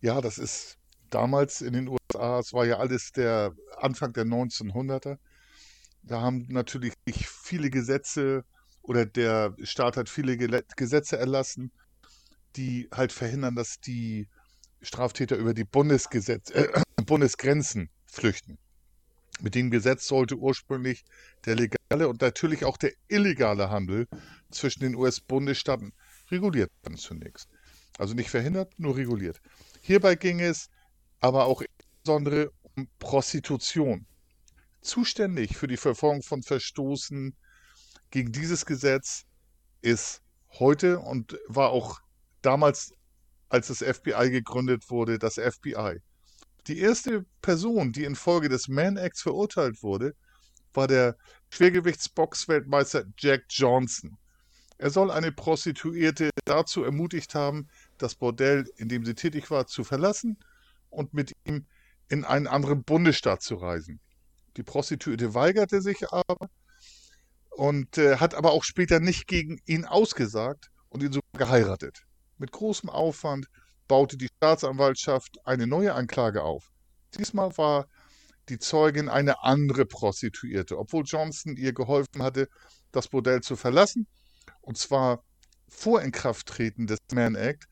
Ja, das ist damals in den USA, es war ja alles der Anfang der 1900er. Da haben natürlich viele Gesetze oder der Staat hat viele Gesetze erlassen, die halt verhindern, dass die Straftäter über die Bundesgesetz, äh, Bundesgrenzen flüchten. Mit dem Gesetz sollte ursprünglich der legale und natürlich auch der illegale Handel zwischen den US-Bundesstaaten reguliert werden zunächst. Also nicht verhindert, nur reguliert. Hierbei ging es aber auch insbesondere um Prostitution. Zuständig für die Verfolgung von Verstoßen gegen dieses Gesetz ist heute und war auch damals, als das FBI gegründet wurde, das FBI. Die erste Person, die infolge des Mann Acts verurteilt wurde, war der Schwergewichtsboxweltmeister Jack Johnson. Er soll eine Prostituierte dazu ermutigt haben, das Bordell, in dem sie tätig war, zu verlassen und mit ihm in einen anderen Bundesstaat zu reisen. Die Prostituierte weigerte sich aber und äh, hat aber auch später nicht gegen ihn ausgesagt und ihn sogar geheiratet. Mit großem Aufwand baute die Staatsanwaltschaft eine neue Anklage auf. Diesmal war die Zeugin eine andere Prostituierte, obwohl Johnson ihr geholfen hatte, das Bordell zu verlassen. Und zwar vor Inkrafttreten des Mann Act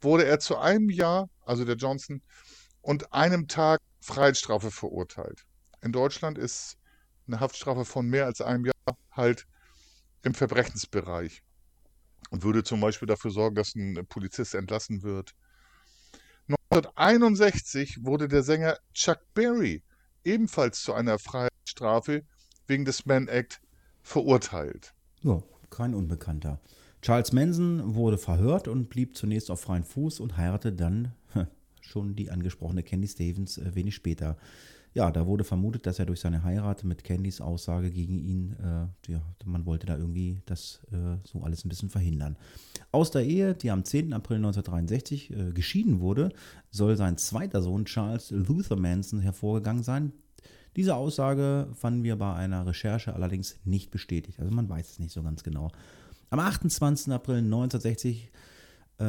wurde er zu einem Jahr, also der Johnson, und einem Tag Freiheitsstrafe verurteilt. In Deutschland ist eine Haftstrafe von mehr als einem Jahr halt im Verbrechensbereich und würde zum Beispiel dafür sorgen, dass ein Polizist entlassen wird. 1961 wurde der Sänger Chuck Berry ebenfalls zu einer Freiheitsstrafe wegen des Mann Act verurteilt. Ja, kein Unbekannter. Charles Manson wurde verhört und blieb zunächst auf freien Fuß und heiratete dann schon die angesprochene Candy Stevens äh, wenig später. Ja, da wurde vermutet, dass er durch seine Heirat mit Candys Aussage gegen ihn, äh, ja, man wollte da irgendwie das äh, so alles ein bisschen verhindern. Aus der Ehe, die am 10. April 1963 äh, geschieden wurde, soll sein zweiter Sohn Charles Luther Manson hervorgegangen sein. Diese Aussage fanden wir bei einer Recherche allerdings nicht bestätigt. Also man weiß es nicht so ganz genau. Am 28. April 1960 äh,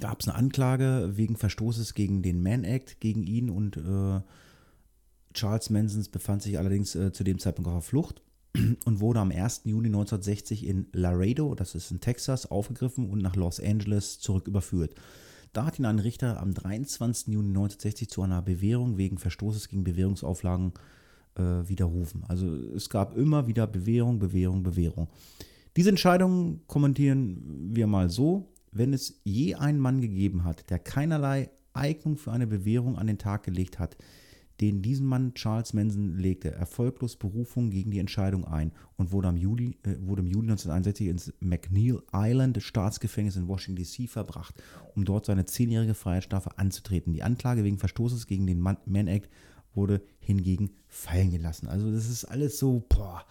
gab es eine Anklage wegen Verstoßes gegen den Mann Act gegen ihn und äh, Charles Manson befand sich allerdings äh, zu dem Zeitpunkt auf Flucht und wurde am 1. Juni 1960 in Laredo, das ist in Texas, aufgegriffen und nach Los Angeles zurück überführt. Da hat ihn ein Richter am 23. Juni 1960 zu einer Bewährung wegen Verstoßes gegen Bewährungsauflagen äh, widerrufen. Also es gab immer wieder Bewährung, Bewährung, Bewährung. Diese Entscheidung kommentieren wir mal so. Wenn es je einen Mann gegeben hat, der keinerlei Eignung für eine Bewährung an den Tag gelegt hat, den diesen Mann Charles Manson legte erfolglos Berufung gegen die Entscheidung ein und wurde, am Juli, äh, wurde im Juli 1961 ins McNeil Island Staatsgefängnis in Washington DC verbracht, um dort seine zehnjährige Freiheitsstrafe anzutreten. Die Anklage wegen Verstoßes gegen den Mann Act wurde hingegen fallen gelassen. Also das ist alles so, boah.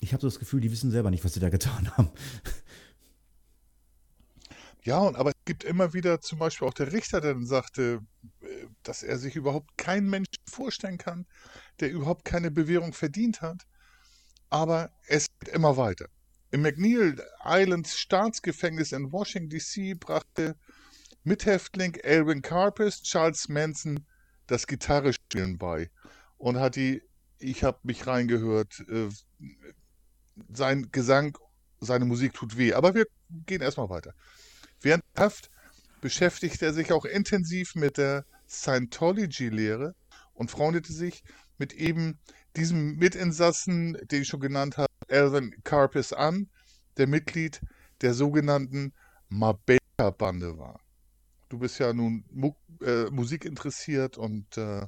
Ich habe so das Gefühl, die wissen selber nicht, was sie da getan haben. Ja, und aber es gibt immer wieder zum Beispiel auch der Richter, der dann sagte, dass er sich überhaupt keinen Menschen vorstellen kann, der überhaupt keine Bewährung verdient hat. Aber es geht immer weiter. Im McNeil Islands Staatsgefängnis in Washington DC brachte Mithäftling Elvin Carpus Charles Manson das Gitarrespielen bei und hat die, ich habe mich reingehört, äh, sein Gesang, seine Musik tut weh. Aber wir gehen erstmal weiter. Während Haft beschäftigte er sich auch intensiv mit der Scientology-Lehre und freundete sich mit eben diesem Mitinsassen, den ich schon genannt habe, Alvin Carpus an, der Mitglied der sogenannten Mabeka-Bande war. Du bist ja nun Mu äh, Musik interessiert und äh,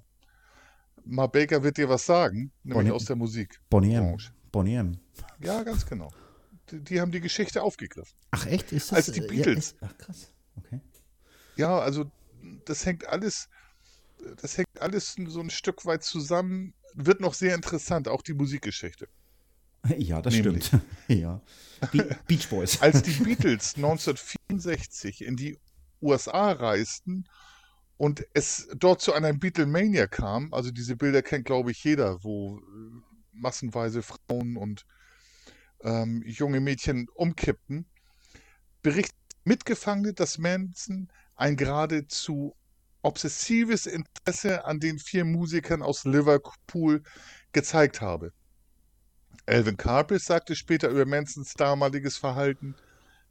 Mabeka wird dir was sagen, nämlich Bonnie, aus der Musik. Bonnie Bonnie Ja, ganz genau die haben die Geschichte aufgegriffen. Ach echt? Ist das, Als die äh, Beatles. Ja, ach krass. Okay. Ja, also das hängt alles, das hängt alles so ein Stück weit zusammen. Wird noch sehr interessant, auch die Musikgeschichte. Ja, das Nämlich. stimmt. ja. Be Beach Boys. Als die Beatles 1964 in die USA reisten und es dort zu einer Beatlemania kam, also diese Bilder kennt, glaube ich, jeder, wo massenweise Frauen und ähm, junge Mädchen umkippten, berichtet Mitgefangene, dass Manson ein geradezu obsessives Interesse an den vier Musikern aus Liverpool gezeigt habe. Alvin Carpus sagte später über Mansons damaliges Verhalten,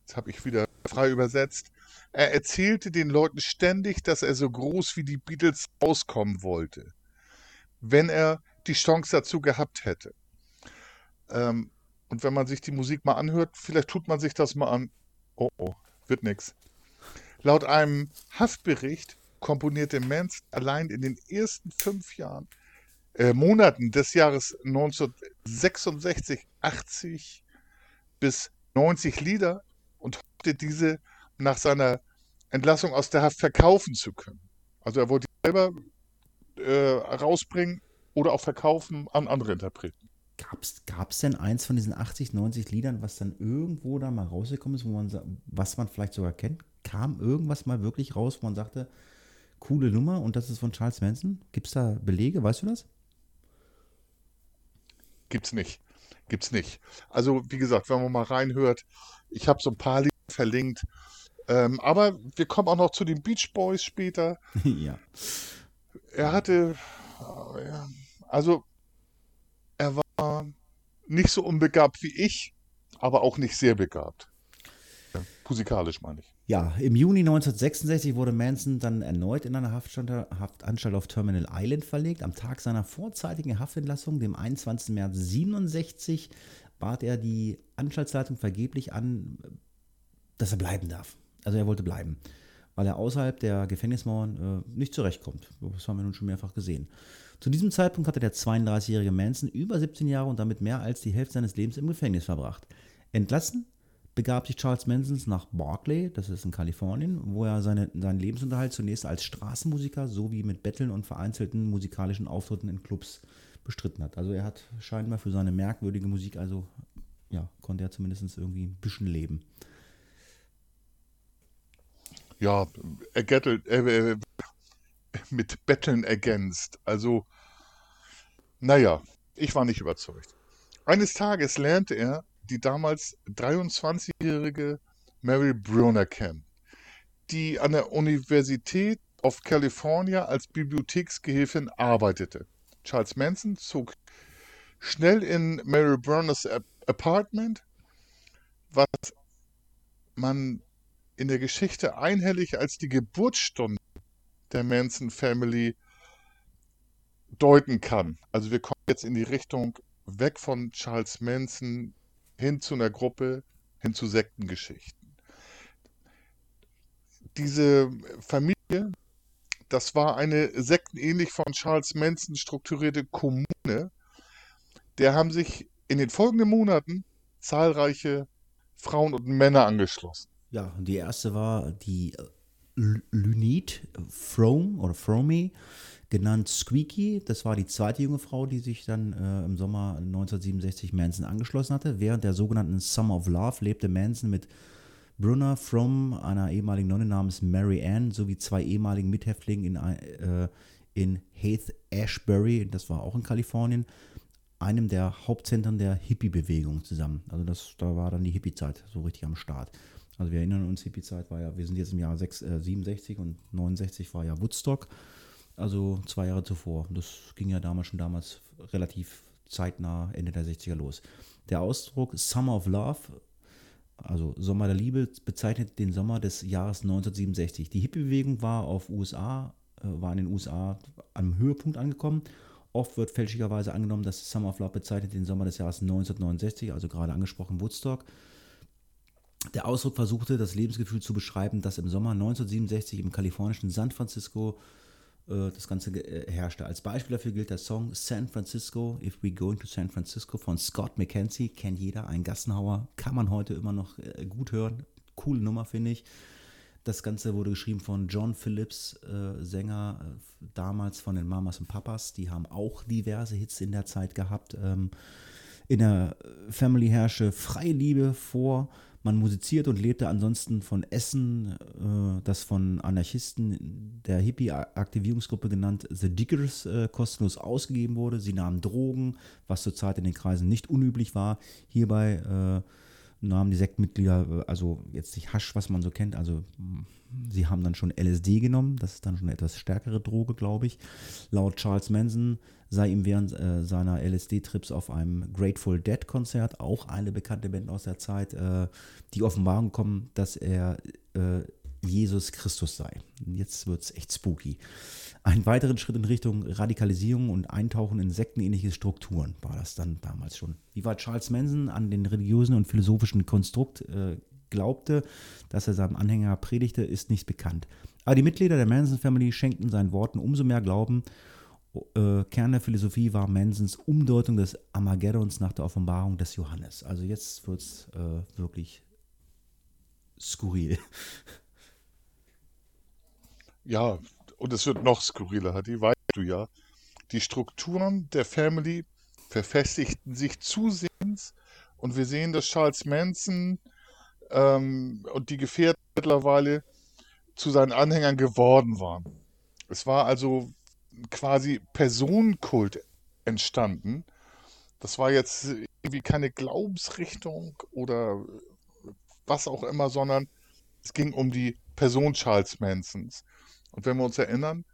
das habe ich wieder frei übersetzt, er erzählte den Leuten ständig, dass er so groß wie die Beatles auskommen wollte, wenn er die Chance dazu gehabt hätte. Ähm, und wenn man sich die Musik mal anhört, vielleicht tut man sich das mal an. Oh oh, wird nix. Laut einem Haftbericht komponierte Manson allein in den ersten fünf Jahren, äh, Monaten des Jahres 1966 80 bis 90 Lieder und hoffte diese nach seiner Entlassung aus der Haft verkaufen zu können. Also er wollte selber äh, rausbringen oder auch verkaufen an andere Interpreten. Gab es denn eins von diesen 80, 90 Liedern, was dann irgendwo da mal rausgekommen ist, wo man, was man vielleicht sogar kennt? Kam irgendwas mal wirklich raus, wo man sagte, coole Nummer und das ist von Charles Manson? Gibt es da Belege, weißt du das? Gibt's nicht. Gibt's nicht. Also, wie gesagt, wenn man mal reinhört, ich habe so ein paar Lieder verlinkt. Ähm, aber wir kommen auch noch zu den Beach Boys später. ja. Er hatte, ja, also er war nicht so unbegabt wie ich, aber auch nicht sehr begabt. Ja, musikalisch meine ich. Ja, im Juni 1966 wurde Manson dann erneut in eine Haftanstalt auf Terminal Island verlegt. Am Tag seiner vorzeitigen Haftentlassung, dem 21. März 67, bat er die Anstaltsleitung vergeblich an, dass er bleiben darf. Also er wollte bleiben, weil er außerhalb der Gefängnismauern äh, nicht zurechtkommt. Das haben wir nun schon mehrfach gesehen. Zu diesem Zeitpunkt hatte der 32-jährige Manson über 17 Jahre und damit mehr als die Hälfte seines Lebens im Gefängnis verbracht. Entlassen begab sich Charles Manson nach Berkeley, das ist in Kalifornien, wo er seine, seinen Lebensunterhalt zunächst als Straßenmusiker sowie mit Betteln und vereinzelten musikalischen Auftritten in Clubs bestritten hat. Also er hat scheinbar für seine merkwürdige Musik, also ja, konnte er zumindest irgendwie ein bisschen leben. Ja, ergettelt, äh, mit Betteln ergänzt. Also, naja, ich war nicht überzeugt. Eines Tages lernte er die damals 23-jährige Mary Brunner kennen, die an der Universität of California als Bibliotheksgehilfin arbeitete. Charles Manson zog schnell in Mary Bruners Apartment, was man in der Geschichte einhellig als die Geburtsstunde der Manson Family deuten kann. Also wir kommen jetzt in die Richtung weg von Charles Manson hin zu einer Gruppe, hin zu Sektengeschichten. Diese Familie, das war eine sektenähnlich von Charles Manson strukturierte Kommune. Der haben sich in den folgenden Monaten zahlreiche Frauen und Männer angeschlossen. Ja, die erste war die Lunit Frome oder Fromey genannt Squeaky. Das war die zweite junge Frau, die sich dann äh, im Sommer 1967 Manson angeschlossen hatte. Während der sogenannten Summer of Love lebte Manson mit Brunner From, einer ehemaligen Nonne namens Mary Ann, sowie zwei ehemaligen Mithäftlingen in, äh, in Haith Ashbury, das war auch in Kalifornien, einem der Hauptzentren der Hippie-Bewegung zusammen. Also das, da war dann die Hippie-Zeit so richtig am Start. Also wir erinnern uns, Hippie-Zeit war ja, wir sind jetzt im Jahr 6, äh, 67 und 69 war ja Woodstock also zwei Jahre zuvor. Das ging ja damals schon damals relativ zeitnah Ende der 60er los. Der Ausdruck Summer of Love, also Sommer der Liebe, bezeichnet den Sommer des Jahres 1967. Die Hippie-Bewegung war auf USA, äh, war in den USA am Höhepunkt angekommen. Oft wird fälschlicherweise angenommen, dass Summer of Love bezeichnet den Sommer des Jahres 1969, also gerade angesprochen Woodstock. Der Ausdruck versuchte, das Lebensgefühl zu beschreiben, das im Sommer 1967 im kalifornischen San Francisco das Ganze äh, herrschte. Als Beispiel dafür gilt der Song San Francisco, If We Going to San Francisco von Scott McKenzie, kennt jeder, ein Gassenhauer, kann man heute immer noch äh, gut hören. Coole Nummer, finde ich. Das Ganze wurde geschrieben von John Phillips, äh, Sänger äh, damals von den Mamas und Papas. Die haben auch diverse Hits in der Zeit gehabt. Ähm, in der Family herrsche freie Liebe vor. Man musizierte und lebte ansonsten von Essen, äh, das von Anarchisten der Hippie-Aktivierungsgruppe genannt The Diggers äh, kostenlos ausgegeben wurde. Sie nahmen Drogen, was zurzeit in den Kreisen nicht unüblich war. Hierbei äh, nahmen die Sektmitglieder, äh, also jetzt nicht Hasch, was man so kennt, also sie haben dann schon LSD genommen, das ist dann schon eine etwas stärkere Droge, glaube ich. Laut Charles Manson sei ihm während äh, seiner LSD-Trips auf einem Grateful Dead-Konzert, auch eine bekannte Band aus der Zeit, äh, die Offenbarung gekommen, dass er äh, Jesus Christus sei. Jetzt wird es echt spooky. Einen weiteren Schritt in Richtung Radikalisierung und Eintauchen in sektenähnliche Strukturen war das dann damals schon. Wie war Charles Manson an den religiösen und philosophischen Konstrukt äh, glaubte, dass er seinem Anhänger predigte, ist nicht bekannt. Aber die Mitglieder der Manson Family schenkten seinen Worten umso mehr Glauben. Äh, Kern der Philosophie war Mansons Umdeutung des Armageddons nach der Offenbarung des Johannes. Also jetzt wird es äh, wirklich skurril. Ja, und es wird noch skurriler, die weißt du ja. Die Strukturen der Family verfestigten sich zusehends und wir sehen, dass Charles Manson ähm, und die Gefährten mittlerweile zu seinen Anhängern geworden waren. Es war also quasi Personenkult entstanden. Das war jetzt irgendwie keine Glaubensrichtung oder was auch immer, sondern es ging um die Person Charles Mansons. Und wenn wir uns erinnern, äh,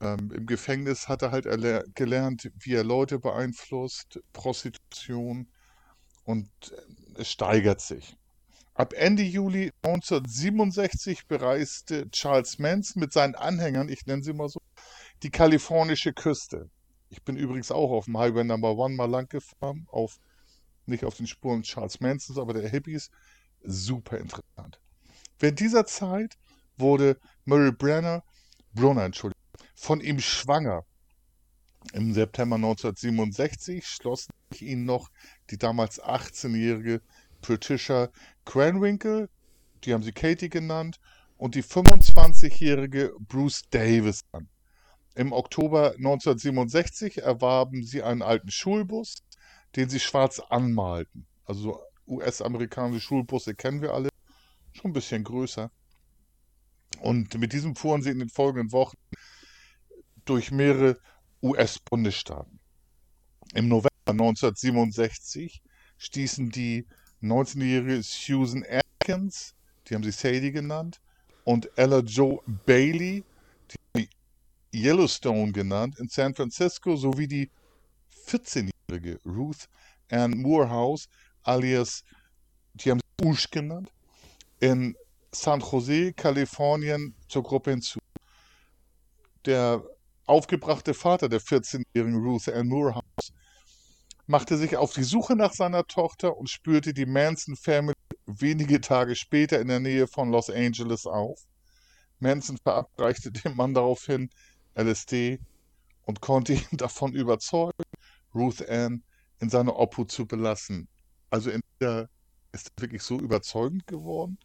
Ähm, Im Gefängnis hat er halt gelernt, wie er Leute beeinflusst, Prostitution und äh, es steigert sich. Ab Ende Juli 1967 bereiste Charles Manson mit seinen Anhängern, ich nenne sie mal so, die kalifornische Küste. Ich bin übrigens auch auf dem Highway Number One mal lang gefahren, auf, nicht auf den Spuren Charles Mansons, aber der Hippies. Super interessant. Während dieser Zeit wurde Murray Brunner, Entschuldigung, von ihm schwanger. Im September 1967 schlossen sich ihn noch die damals 18-jährige Patricia Cranwinkle, die haben sie Katie genannt, und die 25-jährige Bruce Davis an. Im Oktober 1967 erwarben sie einen alten Schulbus, den sie schwarz anmalten. Also US-amerikanische Schulbusse kennen wir alle, schon ein bisschen größer. Und mit diesem fuhren sie in den folgenden Wochen durch mehrere US-Bundesstaaten. Im November 1967 stießen die 19-jährige Susan Atkins, die haben sie Sadie genannt, und Ella Joe Bailey, die Yellowstone genannt, in San Francisco, sowie die 14-jährige Ruth Ann Morehouse, alias, die haben sie Ush genannt, in San Jose, Kalifornien zur Gruppe hinzu. Der aufgebrachte Vater der 14-jährigen Ruth Ann Morehouse machte sich auf die Suche nach seiner Tochter und spürte die Manson Family wenige Tage später in der Nähe von Los Angeles auf. Manson verabreichte dem Mann daraufhin LSD und konnte ihn davon überzeugen, Ruth Ann in seiner Obhut zu belassen. Also entweder ist er wirklich so überzeugend geworden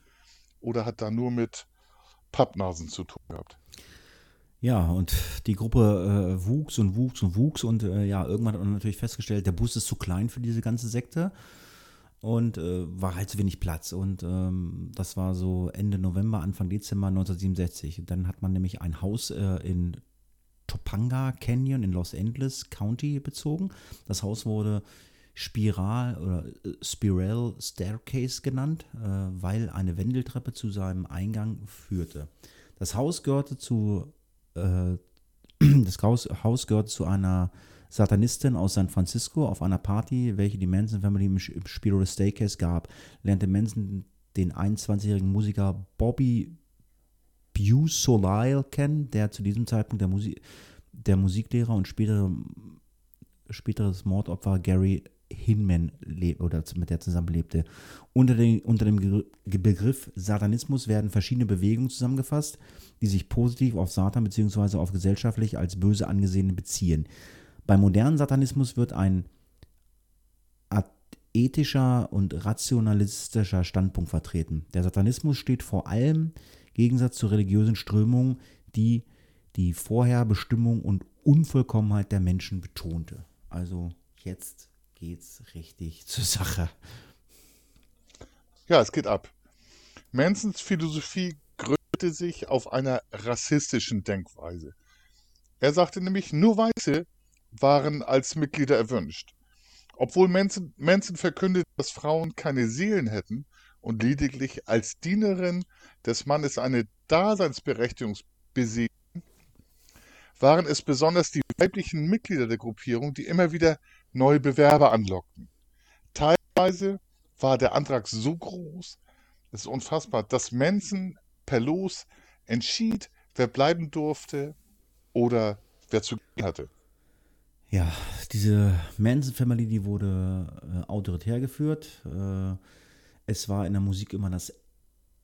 oder hat da nur mit Pappnasen zu tun gehabt. Ja, und die Gruppe äh, wuchs und wuchs und wuchs und äh, ja, irgendwann hat man natürlich festgestellt, der Bus ist zu klein für diese ganze Sekte und äh, war halt zu wenig Platz. Und ähm, das war so Ende November, Anfang Dezember 1967. Dann hat man nämlich ein Haus äh, in Topanga Canyon in Los Angeles County bezogen. Das Haus wurde Spiral oder äh, Spiral Staircase genannt, äh, weil eine Wendeltreppe zu seinem Eingang führte. Das Haus gehörte zu äh, das Haus, Haus gehört zu einer Satanistin aus San Francisco auf einer Party, welche die Manson Family im, im Spiral Staircase gab, lernte Manson den 21-jährigen Musiker Bobby Busolile kennen, der zu diesem Zeitpunkt der, Musi der Musiklehrer und spätere, späteres Mordopfer Gary Hinman oder mit der zusammenlebte. Unter, den, unter dem Begriff Satanismus werden verschiedene Bewegungen zusammengefasst, die sich positiv auf Satan bzw. auf gesellschaftlich als böse angesehene beziehen. Beim modernen Satanismus wird ein ethischer und rationalistischer Standpunkt vertreten. Der Satanismus steht vor allem im Gegensatz zu religiösen Strömungen, die die Vorherbestimmung und Unvollkommenheit der Menschen betonte. Also jetzt geht's richtig zur Sache. Ja, es geht ab. Mansons Philosophie gründete sich auf einer rassistischen Denkweise. Er sagte nämlich, nur Weiße waren als Mitglieder erwünscht. Obwohl Manson, Manson verkündet, dass Frauen keine Seelen hätten und lediglich als Dienerin des Mannes eine Daseinsberechtigung besiegen, waren es besonders die weiblichen Mitglieder der Gruppierung, die immer wieder neue Bewerber anlockten. Teilweise war der Antrag so groß, es ist unfassbar, dass Manson per Los entschied, wer bleiben durfte oder wer zu gehen hatte. Ja, diese Manson Family, die wurde äh, autoritär geführt. Äh, es war in der Musik immer das,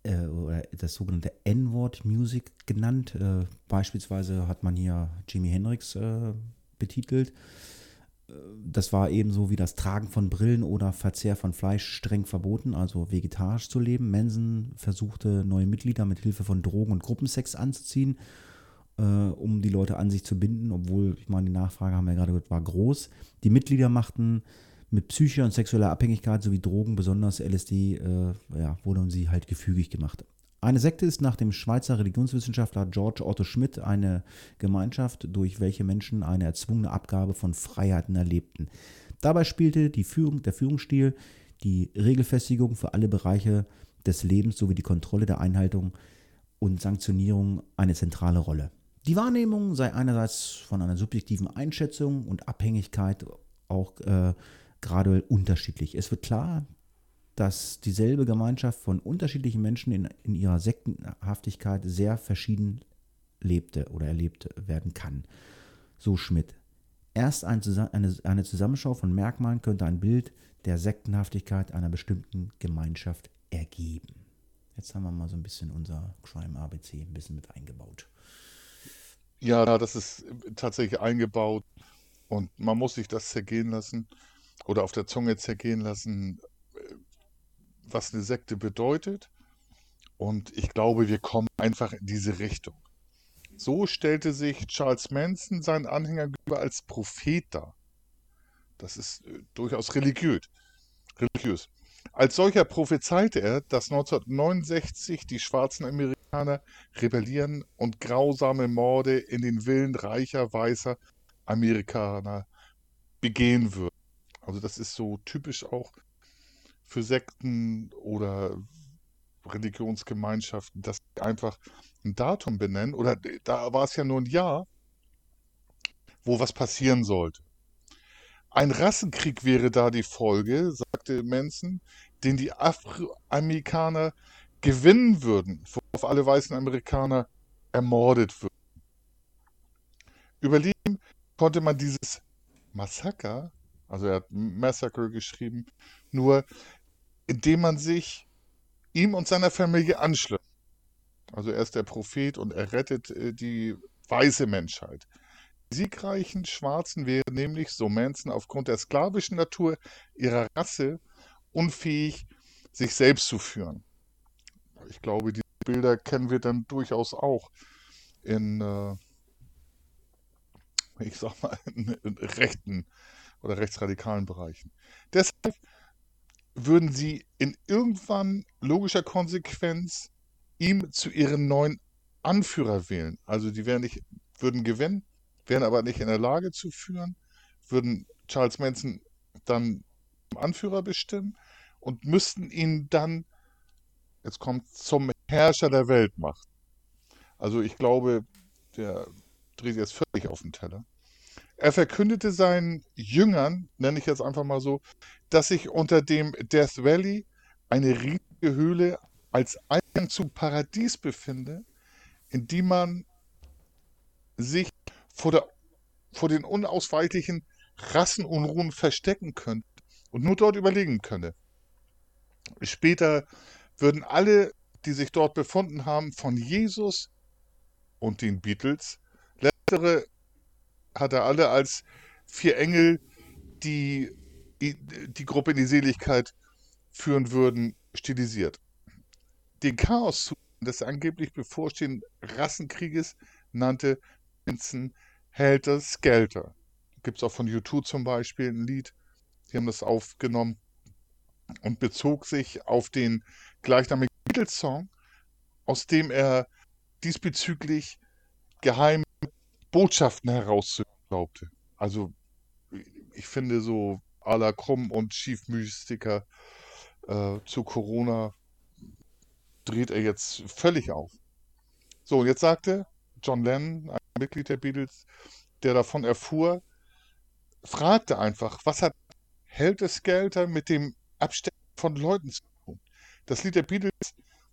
äh, oder das sogenannte N-Wort Music genannt. Äh, beispielsweise hat man hier Jimi Hendrix äh, betitelt. Das war ebenso wie das Tragen von Brillen oder Verzehr von Fleisch streng verboten, also vegetarisch zu leben. Manson versuchte neue Mitglieder mit Hilfe von Drogen und Gruppensex anzuziehen äh, um die Leute an sich zu binden, obwohl, ich meine, die Nachfrage haben wir ja gerade gehört, war groß. Die Mitglieder machten mit psychischer und sexueller Abhängigkeit sowie Drogen, besonders LSD, äh, ja, wurden sie halt gefügig gemacht. Eine Sekte ist nach dem Schweizer Religionswissenschaftler George Otto Schmidt eine Gemeinschaft, durch welche Menschen eine erzwungene Abgabe von Freiheiten erlebten. Dabei spielte die Führung, der Führungsstil, die Regelfestigung für alle Bereiche des Lebens sowie die Kontrolle der Einhaltung und Sanktionierung eine zentrale Rolle. Die Wahrnehmung sei einerseits von einer subjektiven Einschätzung und Abhängigkeit auch äh, graduell unterschiedlich. Es wird klar, dass dieselbe Gemeinschaft von unterschiedlichen Menschen in, in ihrer Sektenhaftigkeit sehr verschieden lebte oder erlebt werden kann. So Schmidt. Erst ein, eine, eine Zusammenschau von Merkmalen könnte ein Bild der Sektenhaftigkeit einer bestimmten Gemeinschaft ergeben. Jetzt haben wir mal so ein bisschen unser Crime ABC ein bisschen mit eingebaut. Ja, das ist tatsächlich eingebaut und man muss sich das zergehen lassen oder auf der Zunge zergehen lassen, was eine Sekte bedeutet. Und ich glaube, wir kommen einfach in diese Richtung. So stellte sich Charles Manson seinen Anhänger als Prophet dar. Das ist äh, durchaus religiös. religiös. Als solcher prophezeite er, dass 1969 die schwarzen Amerikaner rebellieren und grausame Morde in den Villen reicher, weißer Amerikaner begehen würden. Also das ist so typisch auch für Sekten oder Religionsgemeinschaften, dass sie einfach ein Datum benennen, oder da war es ja nur ein Jahr, wo was passieren sollte. Ein Rassenkrieg wäre da die Folge, sagte Manson, den die Afroamerikaner gewinnen würden, worauf alle weißen Amerikaner ermordet würden. Überleben konnte man dieses Massaker, also er hat Massacre geschrieben, nur indem man sich ihm und seiner Familie anschließt. Also er ist der Prophet und er rettet äh, die weiße Menschheit. Die siegreichen Schwarzen wären nämlich, so Manson, aufgrund der sklavischen Natur ihrer Rasse unfähig, sich selbst zu führen. Ich glaube, diese Bilder kennen wir dann durchaus auch in, äh, ich sag mal, in rechten oder rechtsradikalen Bereichen. Deshalb würden sie in irgendwann logischer Konsequenz ihm zu ihrem neuen Anführer wählen. Also die wären nicht, würden gewinnen, wären aber nicht in der Lage zu führen, würden Charles Manson dann Anführer bestimmen und müssten ihn dann, jetzt kommt, zum Herrscher der Welt machen. Also ich glaube, der dreht jetzt völlig auf den Teller. Er verkündete seinen Jüngern, nenne ich jetzt einfach mal so, dass sich unter dem Death Valley eine riesige Höhle als Eingang zum Paradies befinde, in die man sich vor, der, vor den unausweichlichen Rassenunruhen verstecken könnte und nur dort überlegen könne. Später würden alle, die sich dort befunden haben, von Jesus und den Beatles, letztere hat er alle als vier Engel, die die Gruppe in die Seligkeit führen würden, stilisiert. Den Chaos des angeblich bevorstehenden Rassenkrieges nannte Vincent Helter Skelter. Gibt es auch von YouTube zum Beispiel ein Lied, die haben das aufgenommen und bezog sich auf den gleichnamigen Beatles-Song, aus dem er diesbezüglich geheime Botschaften herauszuglaubte. Also ich finde so à la Krumm und Schiefmystiker äh, zu Corona dreht er jetzt völlig auf. So, und jetzt sagte John Lennon, ein Mitglied der Beatles, der davon erfuhr, fragte einfach, was hat Helter mit dem Abstecken von Leuten zu tun? Das Lied der Beatles,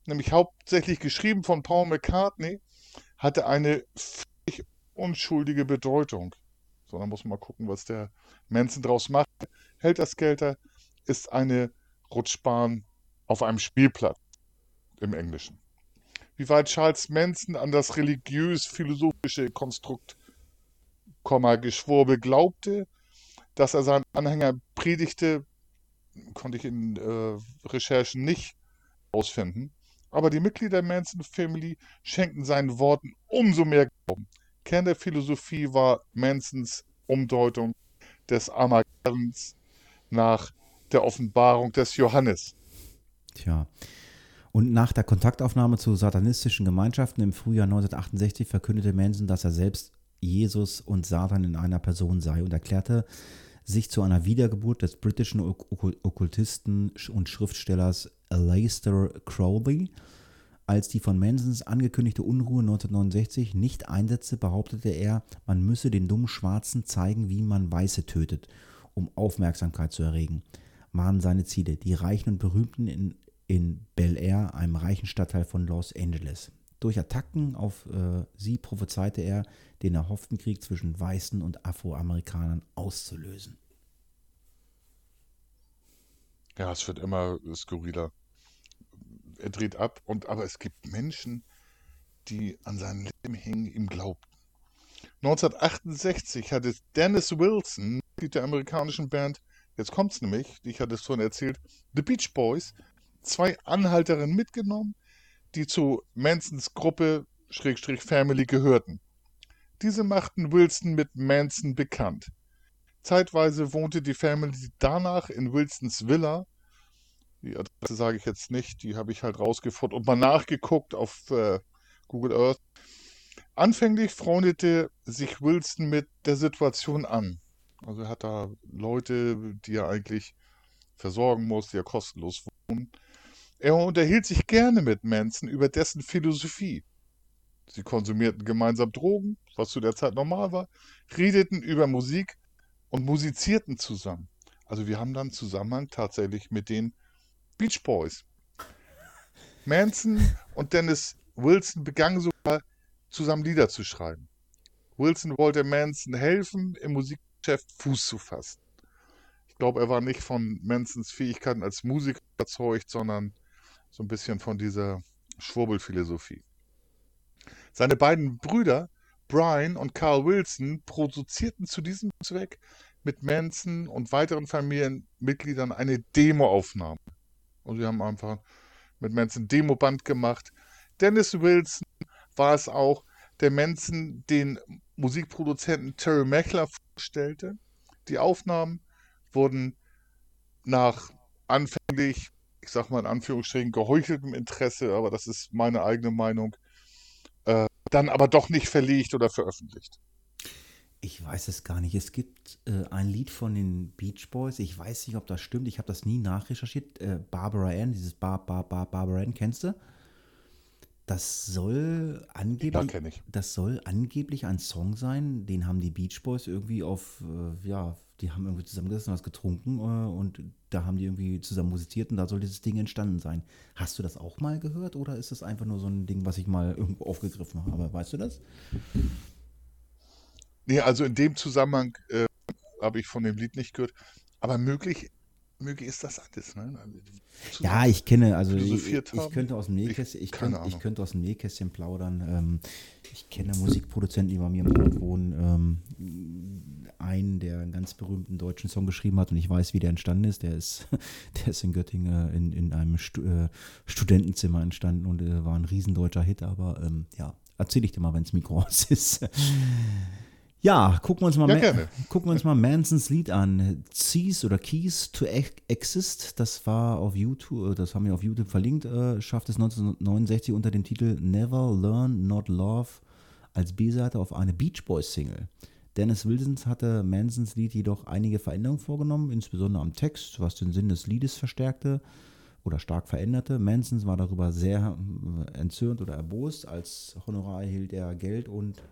nämlich hauptsächlich geschrieben von Paul McCartney, hatte eine unschuldige Bedeutung. So, dann muss man mal gucken, was der Manson draus macht. Helterskelter ist eine Rutschbahn auf einem Spielplatz im Englischen. Wie weit Charles Manson an das religiös-philosophische Konstrukt, Geschwurbel glaubte, dass er seinen Anhänger predigte, konnte ich in äh, Recherchen nicht ausfinden. Aber die Mitglieder der Manson Family schenkten seinen Worten umso mehr Glauben. Kern der Philosophie war Mansons Umdeutung des Armageddons nach der Offenbarung des Johannes. Tja. Und nach der Kontaktaufnahme zu satanistischen Gemeinschaften im Frühjahr 1968 verkündete Manson, dass er selbst Jesus und Satan in einer Person sei und erklärte sich zu einer Wiedergeburt des britischen Okkultisten und Schriftstellers Aleister Crowley Als die von Mansons angekündigte Unruhe 1969 nicht einsetzte, behauptete er, man müsse den dummen Schwarzen zeigen, wie man Weiße tötet, um Aufmerksamkeit zu erregen. Waren seine Ziele, die Reichen und Berühmten in, in Bel Air, einem reichen Stadtteil von Los Angeles. Durch Attacken auf äh, sie prophezeite er, den erhofften Krieg zwischen Weißen und Afroamerikanern auszulösen. Ja, es wird immer skurriler. Er dreht ab und aber es gibt Menschen, die an seinem Leben hängen, ihm glaubten. 1968 hatte Dennis Wilson, Mitglied der amerikanischen Band, jetzt kommt's nämlich, ich hatte es vorhin erzählt, The Beach Boys, zwei Anhalterinnen mitgenommen, die zu Mansons Gruppe Schrägstrich Family gehörten. Diese machten Wilson mit Manson bekannt. Zeitweise wohnte die Family danach in Wilsons Villa. Die Adresse sage ich jetzt nicht, die habe ich halt rausgefunden und mal nachgeguckt auf äh, Google Earth. Anfänglich freundete sich Wilson mit der Situation an. Also er hat da Leute, die er eigentlich versorgen muss, die er kostenlos wohnen. Er unterhielt sich gerne mit Manson über dessen Philosophie. Sie konsumierten gemeinsam Drogen, was zu der Zeit normal war, redeten über Musik und musizierten zusammen. Also wir haben dann Zusammenhang tatsächlich mit den Beach Boys. Manson und Dennis Wilson begannen sogar zusammen Lieder zu schreiben. Wilson wollte Manson helfen, im Musikgeschäft Fuß zu fassen. Ich glaube, er war nicht von Mansons Fähigkeiten als Musiker überzeugt, sondern so ein bisschen von dieser Schwurbelphilosophie. Seine beiden Brüder, Brian und Carl Wilson, produzierten zu diesem Zweck mit Manson und weiteren Familienmitgliedern eine Demoaufnahme. Und sie haben einfach mit Manson Demoband gemacht. Dennis Wilson war es auch, der Manson den Musikproduzenten Terry Mechler vorstellte. Die Aufnahmen wurden nach anfänglich, ich sag mal in Anführungsstrichen, geheucheltem Interesse, aber das ist meine eigene Meinung, äh, dann aber doch nicht verlegt oder veröffentlicht. Ich weiß es gar nicht. Es gibt äh, ein Lied von den Beach Boys. Ich weiß nicht, ob das stimmt. Ich habe das nie nachrecherchiert. Äh, Barbara Ann, dieses Bar, Bar, Bar, Barbara Ann, kennst du? Das soll angeblich, Ja, das soll angeblich ein Song sein, den haben die Beach Boys irgendwie auf, äh, ja, die haben irgendwie zusammengesessen, was getrunken äh, und da haben die irgendwie zusammen musiziert und da soll dieses Ding entstanden sein. Hast du das auch mal gehört oder ist das einfach nur so ein Ding, was ich mal irgendwo aufgegriffen habe? Weißt du das? Nee, also in dem Zusammenhang äh, habe ich von dem Lied nicht gehört. Aber möglich, möglich ist das alles. Ne? Ja, ich kenne, also ich, könnte aus dem Nähkästchen, ich, Ich- keine könnte, ich Ahnung. könnte aus dem Nähkästchen plaudern. Ähm, ich kenne Musikproduzenten, die bei mir im Ort wohnen. Ähm, einen, der einen ganz berühmten deutschen Song geschrieben hat und ich weiß, wie der entstanden ist. Der ist, der ist in Göttingen äh, in, in einem Stu äh, Studentenzimmer entstanden und äh, war ein riesendeutscher Hit, aber ähm, ja, erzähle ich dir mal, wenn das Mikro aus ist. Ja, gucken wir uns mal, Ja, gucken wir uns mal Mansons Lied an. Cease oder Keys to Ex- Exist, das war auf YouTube, äh, das haben wir auf YouTube verlinkt, äh, schafft es 1969 unter dem Titel Never Learn Not Love als B-Seite auf eine Beach Boys Single. Dennis Wilsons hatte Mansons Lied jedoch einige Veränderungen vorgenommen, insbesondere am Text, was den Sinn des Liedes verstärkte oder stark veränderte. Manson war darüber sehr äh, entzürnt oder erbost. Als Honorar erhielt er Geld und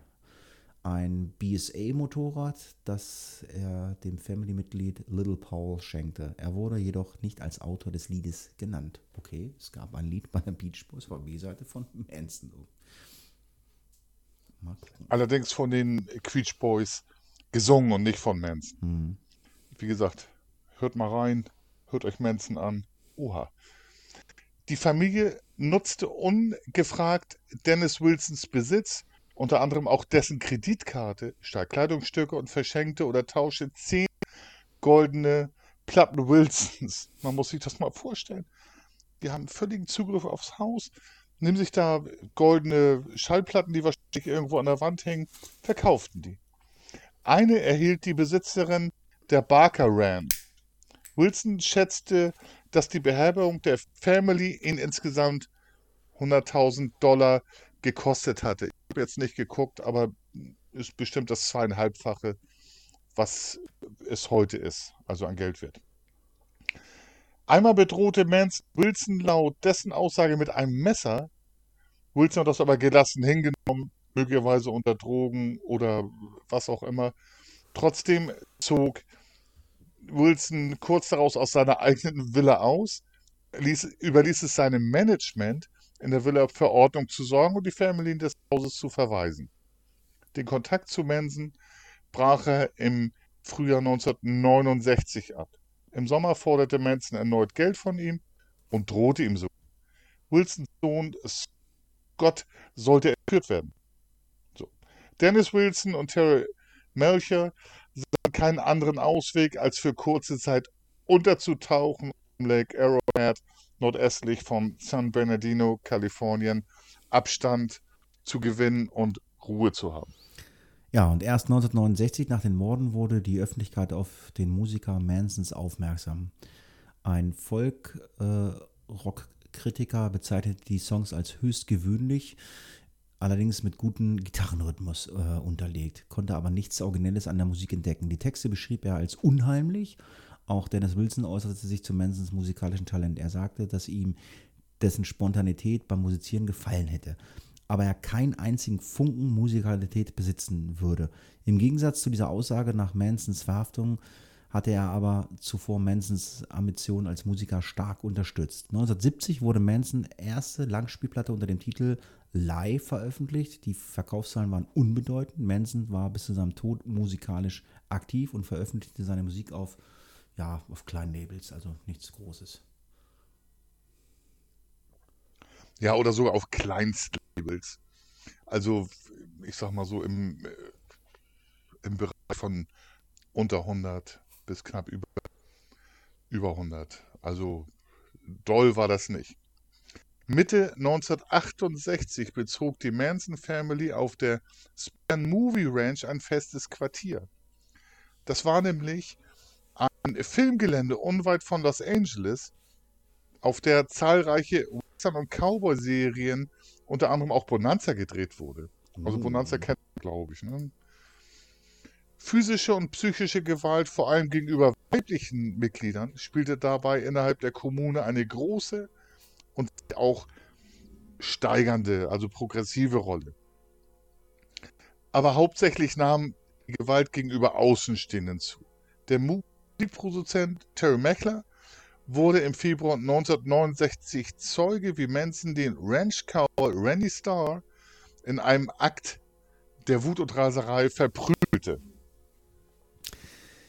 ein BSA-Motorrad, das er dem Family-Mitglied Little Paul schenkte. Er wurde jedoch nicht als Autor des Liedes genannt. Okay, es gab ein Lied bei der Beach Boys, war B-Seite von Manson. Allerdings von den Queech Boys gesungen und nicht von Manson. Hm. Wie gesagt, hört mal rein, hört euch Manson an. Oha. Die Familie nutzte ungefragt Dennis Wilsons Besitz, unter anderem auch dessen Kreditkarte, stahl Kleidungsstücke und verschenkte oder tauschte zehn goldene Platten Wilsons. Man muss sich das mal vorstellen. Die haben völligen Zugriff aufs Haus, nehmen sich da goldene Schallplatten, die wahrscheinlich irgendwo an der Wand hängen, verkauften die. Eine erhielt die Besitzerin der Barker Ram. Wilson schätzte, dass die Beherbergung der Family ihn insgesamt 100.000 Dollar gekostet hatte. Habe jetzt nicht geguckt, aber ist bestimmt das zweieinhalbfache, was es heute ist, also an Geld wert. Einmal bedrohte Mans Wilson laut dessen Aussage mit einem Messer, Wilson hat das aber gelassen hingenommen, möglicherweise unter Drogen oder was auch immer. Trotzdem zog Wilson kurz daraus aus seiner eigenen Villa aus, ließ, überließ es seinem Management, in der Villa für Ordnung zu sorgen und die Familien des Hauses zu verweisen. Den Kontakt zu Manson brach er im Frühjahr 1969 ab. Im Sommer forderte Manson erneut Geld von ihm und drohte ihm so. Wilsons Sohn Scott sollte entführt werden. So. Dennis Wilson und Terry Melcher sahen keinen anderen Ausweg, als für kurze Zeit unterzutauchen im Lake Arrowhead, nordöstlich von San Bernardino, Kalifornien, Abstand zu gewinnen und Ruhe zu haben. Ja, und erst 1969 nach den Morden wurde die Öffentlichkeit auf den Musiker Mansons aufmerksam. Ein Folk-Rock-Kritiker äh, bezeichnete die Songs als höchst gewöhnlich, allerdings mit gutem Gitarrenrhythmus äh, unterlegt, konnte aber nichts Originelles an der Musik entdecken. Die Texte beschrieb er als unheimlich. Auch Dennis Wilson äußerte sich zu Mansons musikalischen Talent. Er sagte, dass ihm dessen Spontanität beim Musizieren gefallen hätte aber er keinen einzigen Funken Musikalität besitzen würde. Im Gegensatz zu dieser Aussage nach Mansons Verhaftung hatte er aber zuvor Mansons Ambitionen als Musiker stark unterstützt. 1970 wurde Manson erste Langspielplatte unter dem Titel Live veröffentlicht. Die Verkaufszahlen waren unbedeutend. Manson war bis zu seinem Tod musikalisch aktiv und veröffentlichte seine Musik auf, ja, auf kleinen Labels, also nichts Großes. Ja, oder sogar auf Kleinstlabels. Also, ich sag mal so im, äh, im Bereich von unter 100 bis knapp über, über 100. Also, doll war das nicht. Mitte 1968 bezog die Manson Family auf der Span Movie Ranch ein festes Quartier. Das war nämlich Filmgelände unweit von Los Angeles, auf der zahlreiche Western- und Cowboy-Serien, unter anderem auch Bonanza gedreht wurde. Also Bonanza kennt man, glaube ich. Ne? Physische und psychische Gewalt, vor allem gegenüber weiblichen Mitgliedern, spielte dabei innerhalb der Kommune eine große und auch steigernde, also progressive Rolle. Aber hauptsächlich nahm die Gewalt gegenüber Außenstehenden zu. Der Musikproduzent Terry Meckler wurde im Februar 1969 Zeuge, wie Manson den Ranch-Cowboy Randy Starr in einem Akt der Wut und Raserei verprügelte.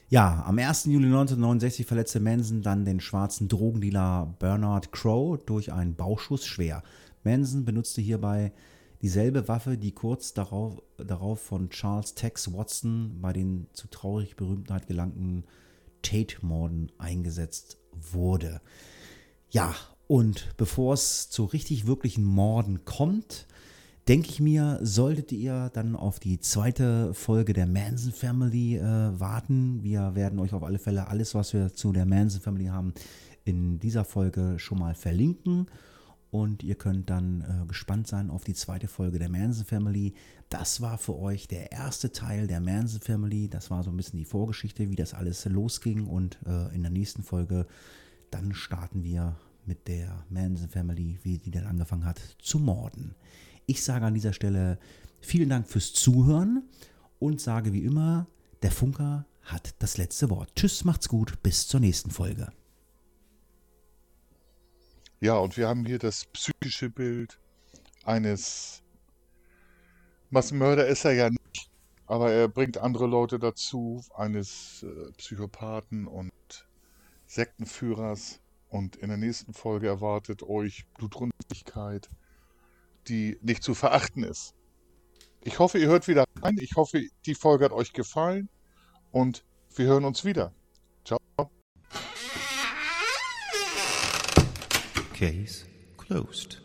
Ja, am 1. Juli 1969 verletzte Manson dann den schwarzen Drogendealer Bernard Crow durch einen Bauschuss schwer. Manson benutzte hierbei dieselbe Waffe, die kurz darauf, darauf von Charles Tex Watson bei den zu traurig Berühmtheit gelangten Tate-Morden eingesetzt wurde. Ja, und bevor es zu richtig wirklichen Morden kommt, denke ich mir, solltet ihr dann auf die zweite Folge der Manson Family äh, warten. Wir werden euch auf alle Fälle alles, was wir zu der Manson Family haben, in dieser Folge schon mal verlinken. Und ihr könnt dann äh, gespannt sein auf die zweite Folge der Manson Family. Das war für euch der erste Teil der Manson Family. Das war so ein bisschen die Vorgeschichte, wie das alles losging. Und äh, in der nächsten Folge dann starten wir mit der Manson Family, wie die dann angefangen hat, zu morden. Ich sage an dieser Stelle vielen Dank fürs Zuhören und sage wie immer, der Funker hat das letzte Wort. Tschüss, macht's gut, bis zur nächsten Folge. Ja, und wir haben hier das psychische Bild eines Massenmörder ist er ja nicht, aber er bringt andere Leute dazu, eines äh, Psychopathen und Sektenführers. Und in der nächsten Folge erwartet euch Blutrünstigkeit, die nicht zu verachten ist. Ich hoffe, ihr hört wieder rein. Ich hoffe, die Folge hat euch gefallen. Und wir hören uns wieder. Case closed.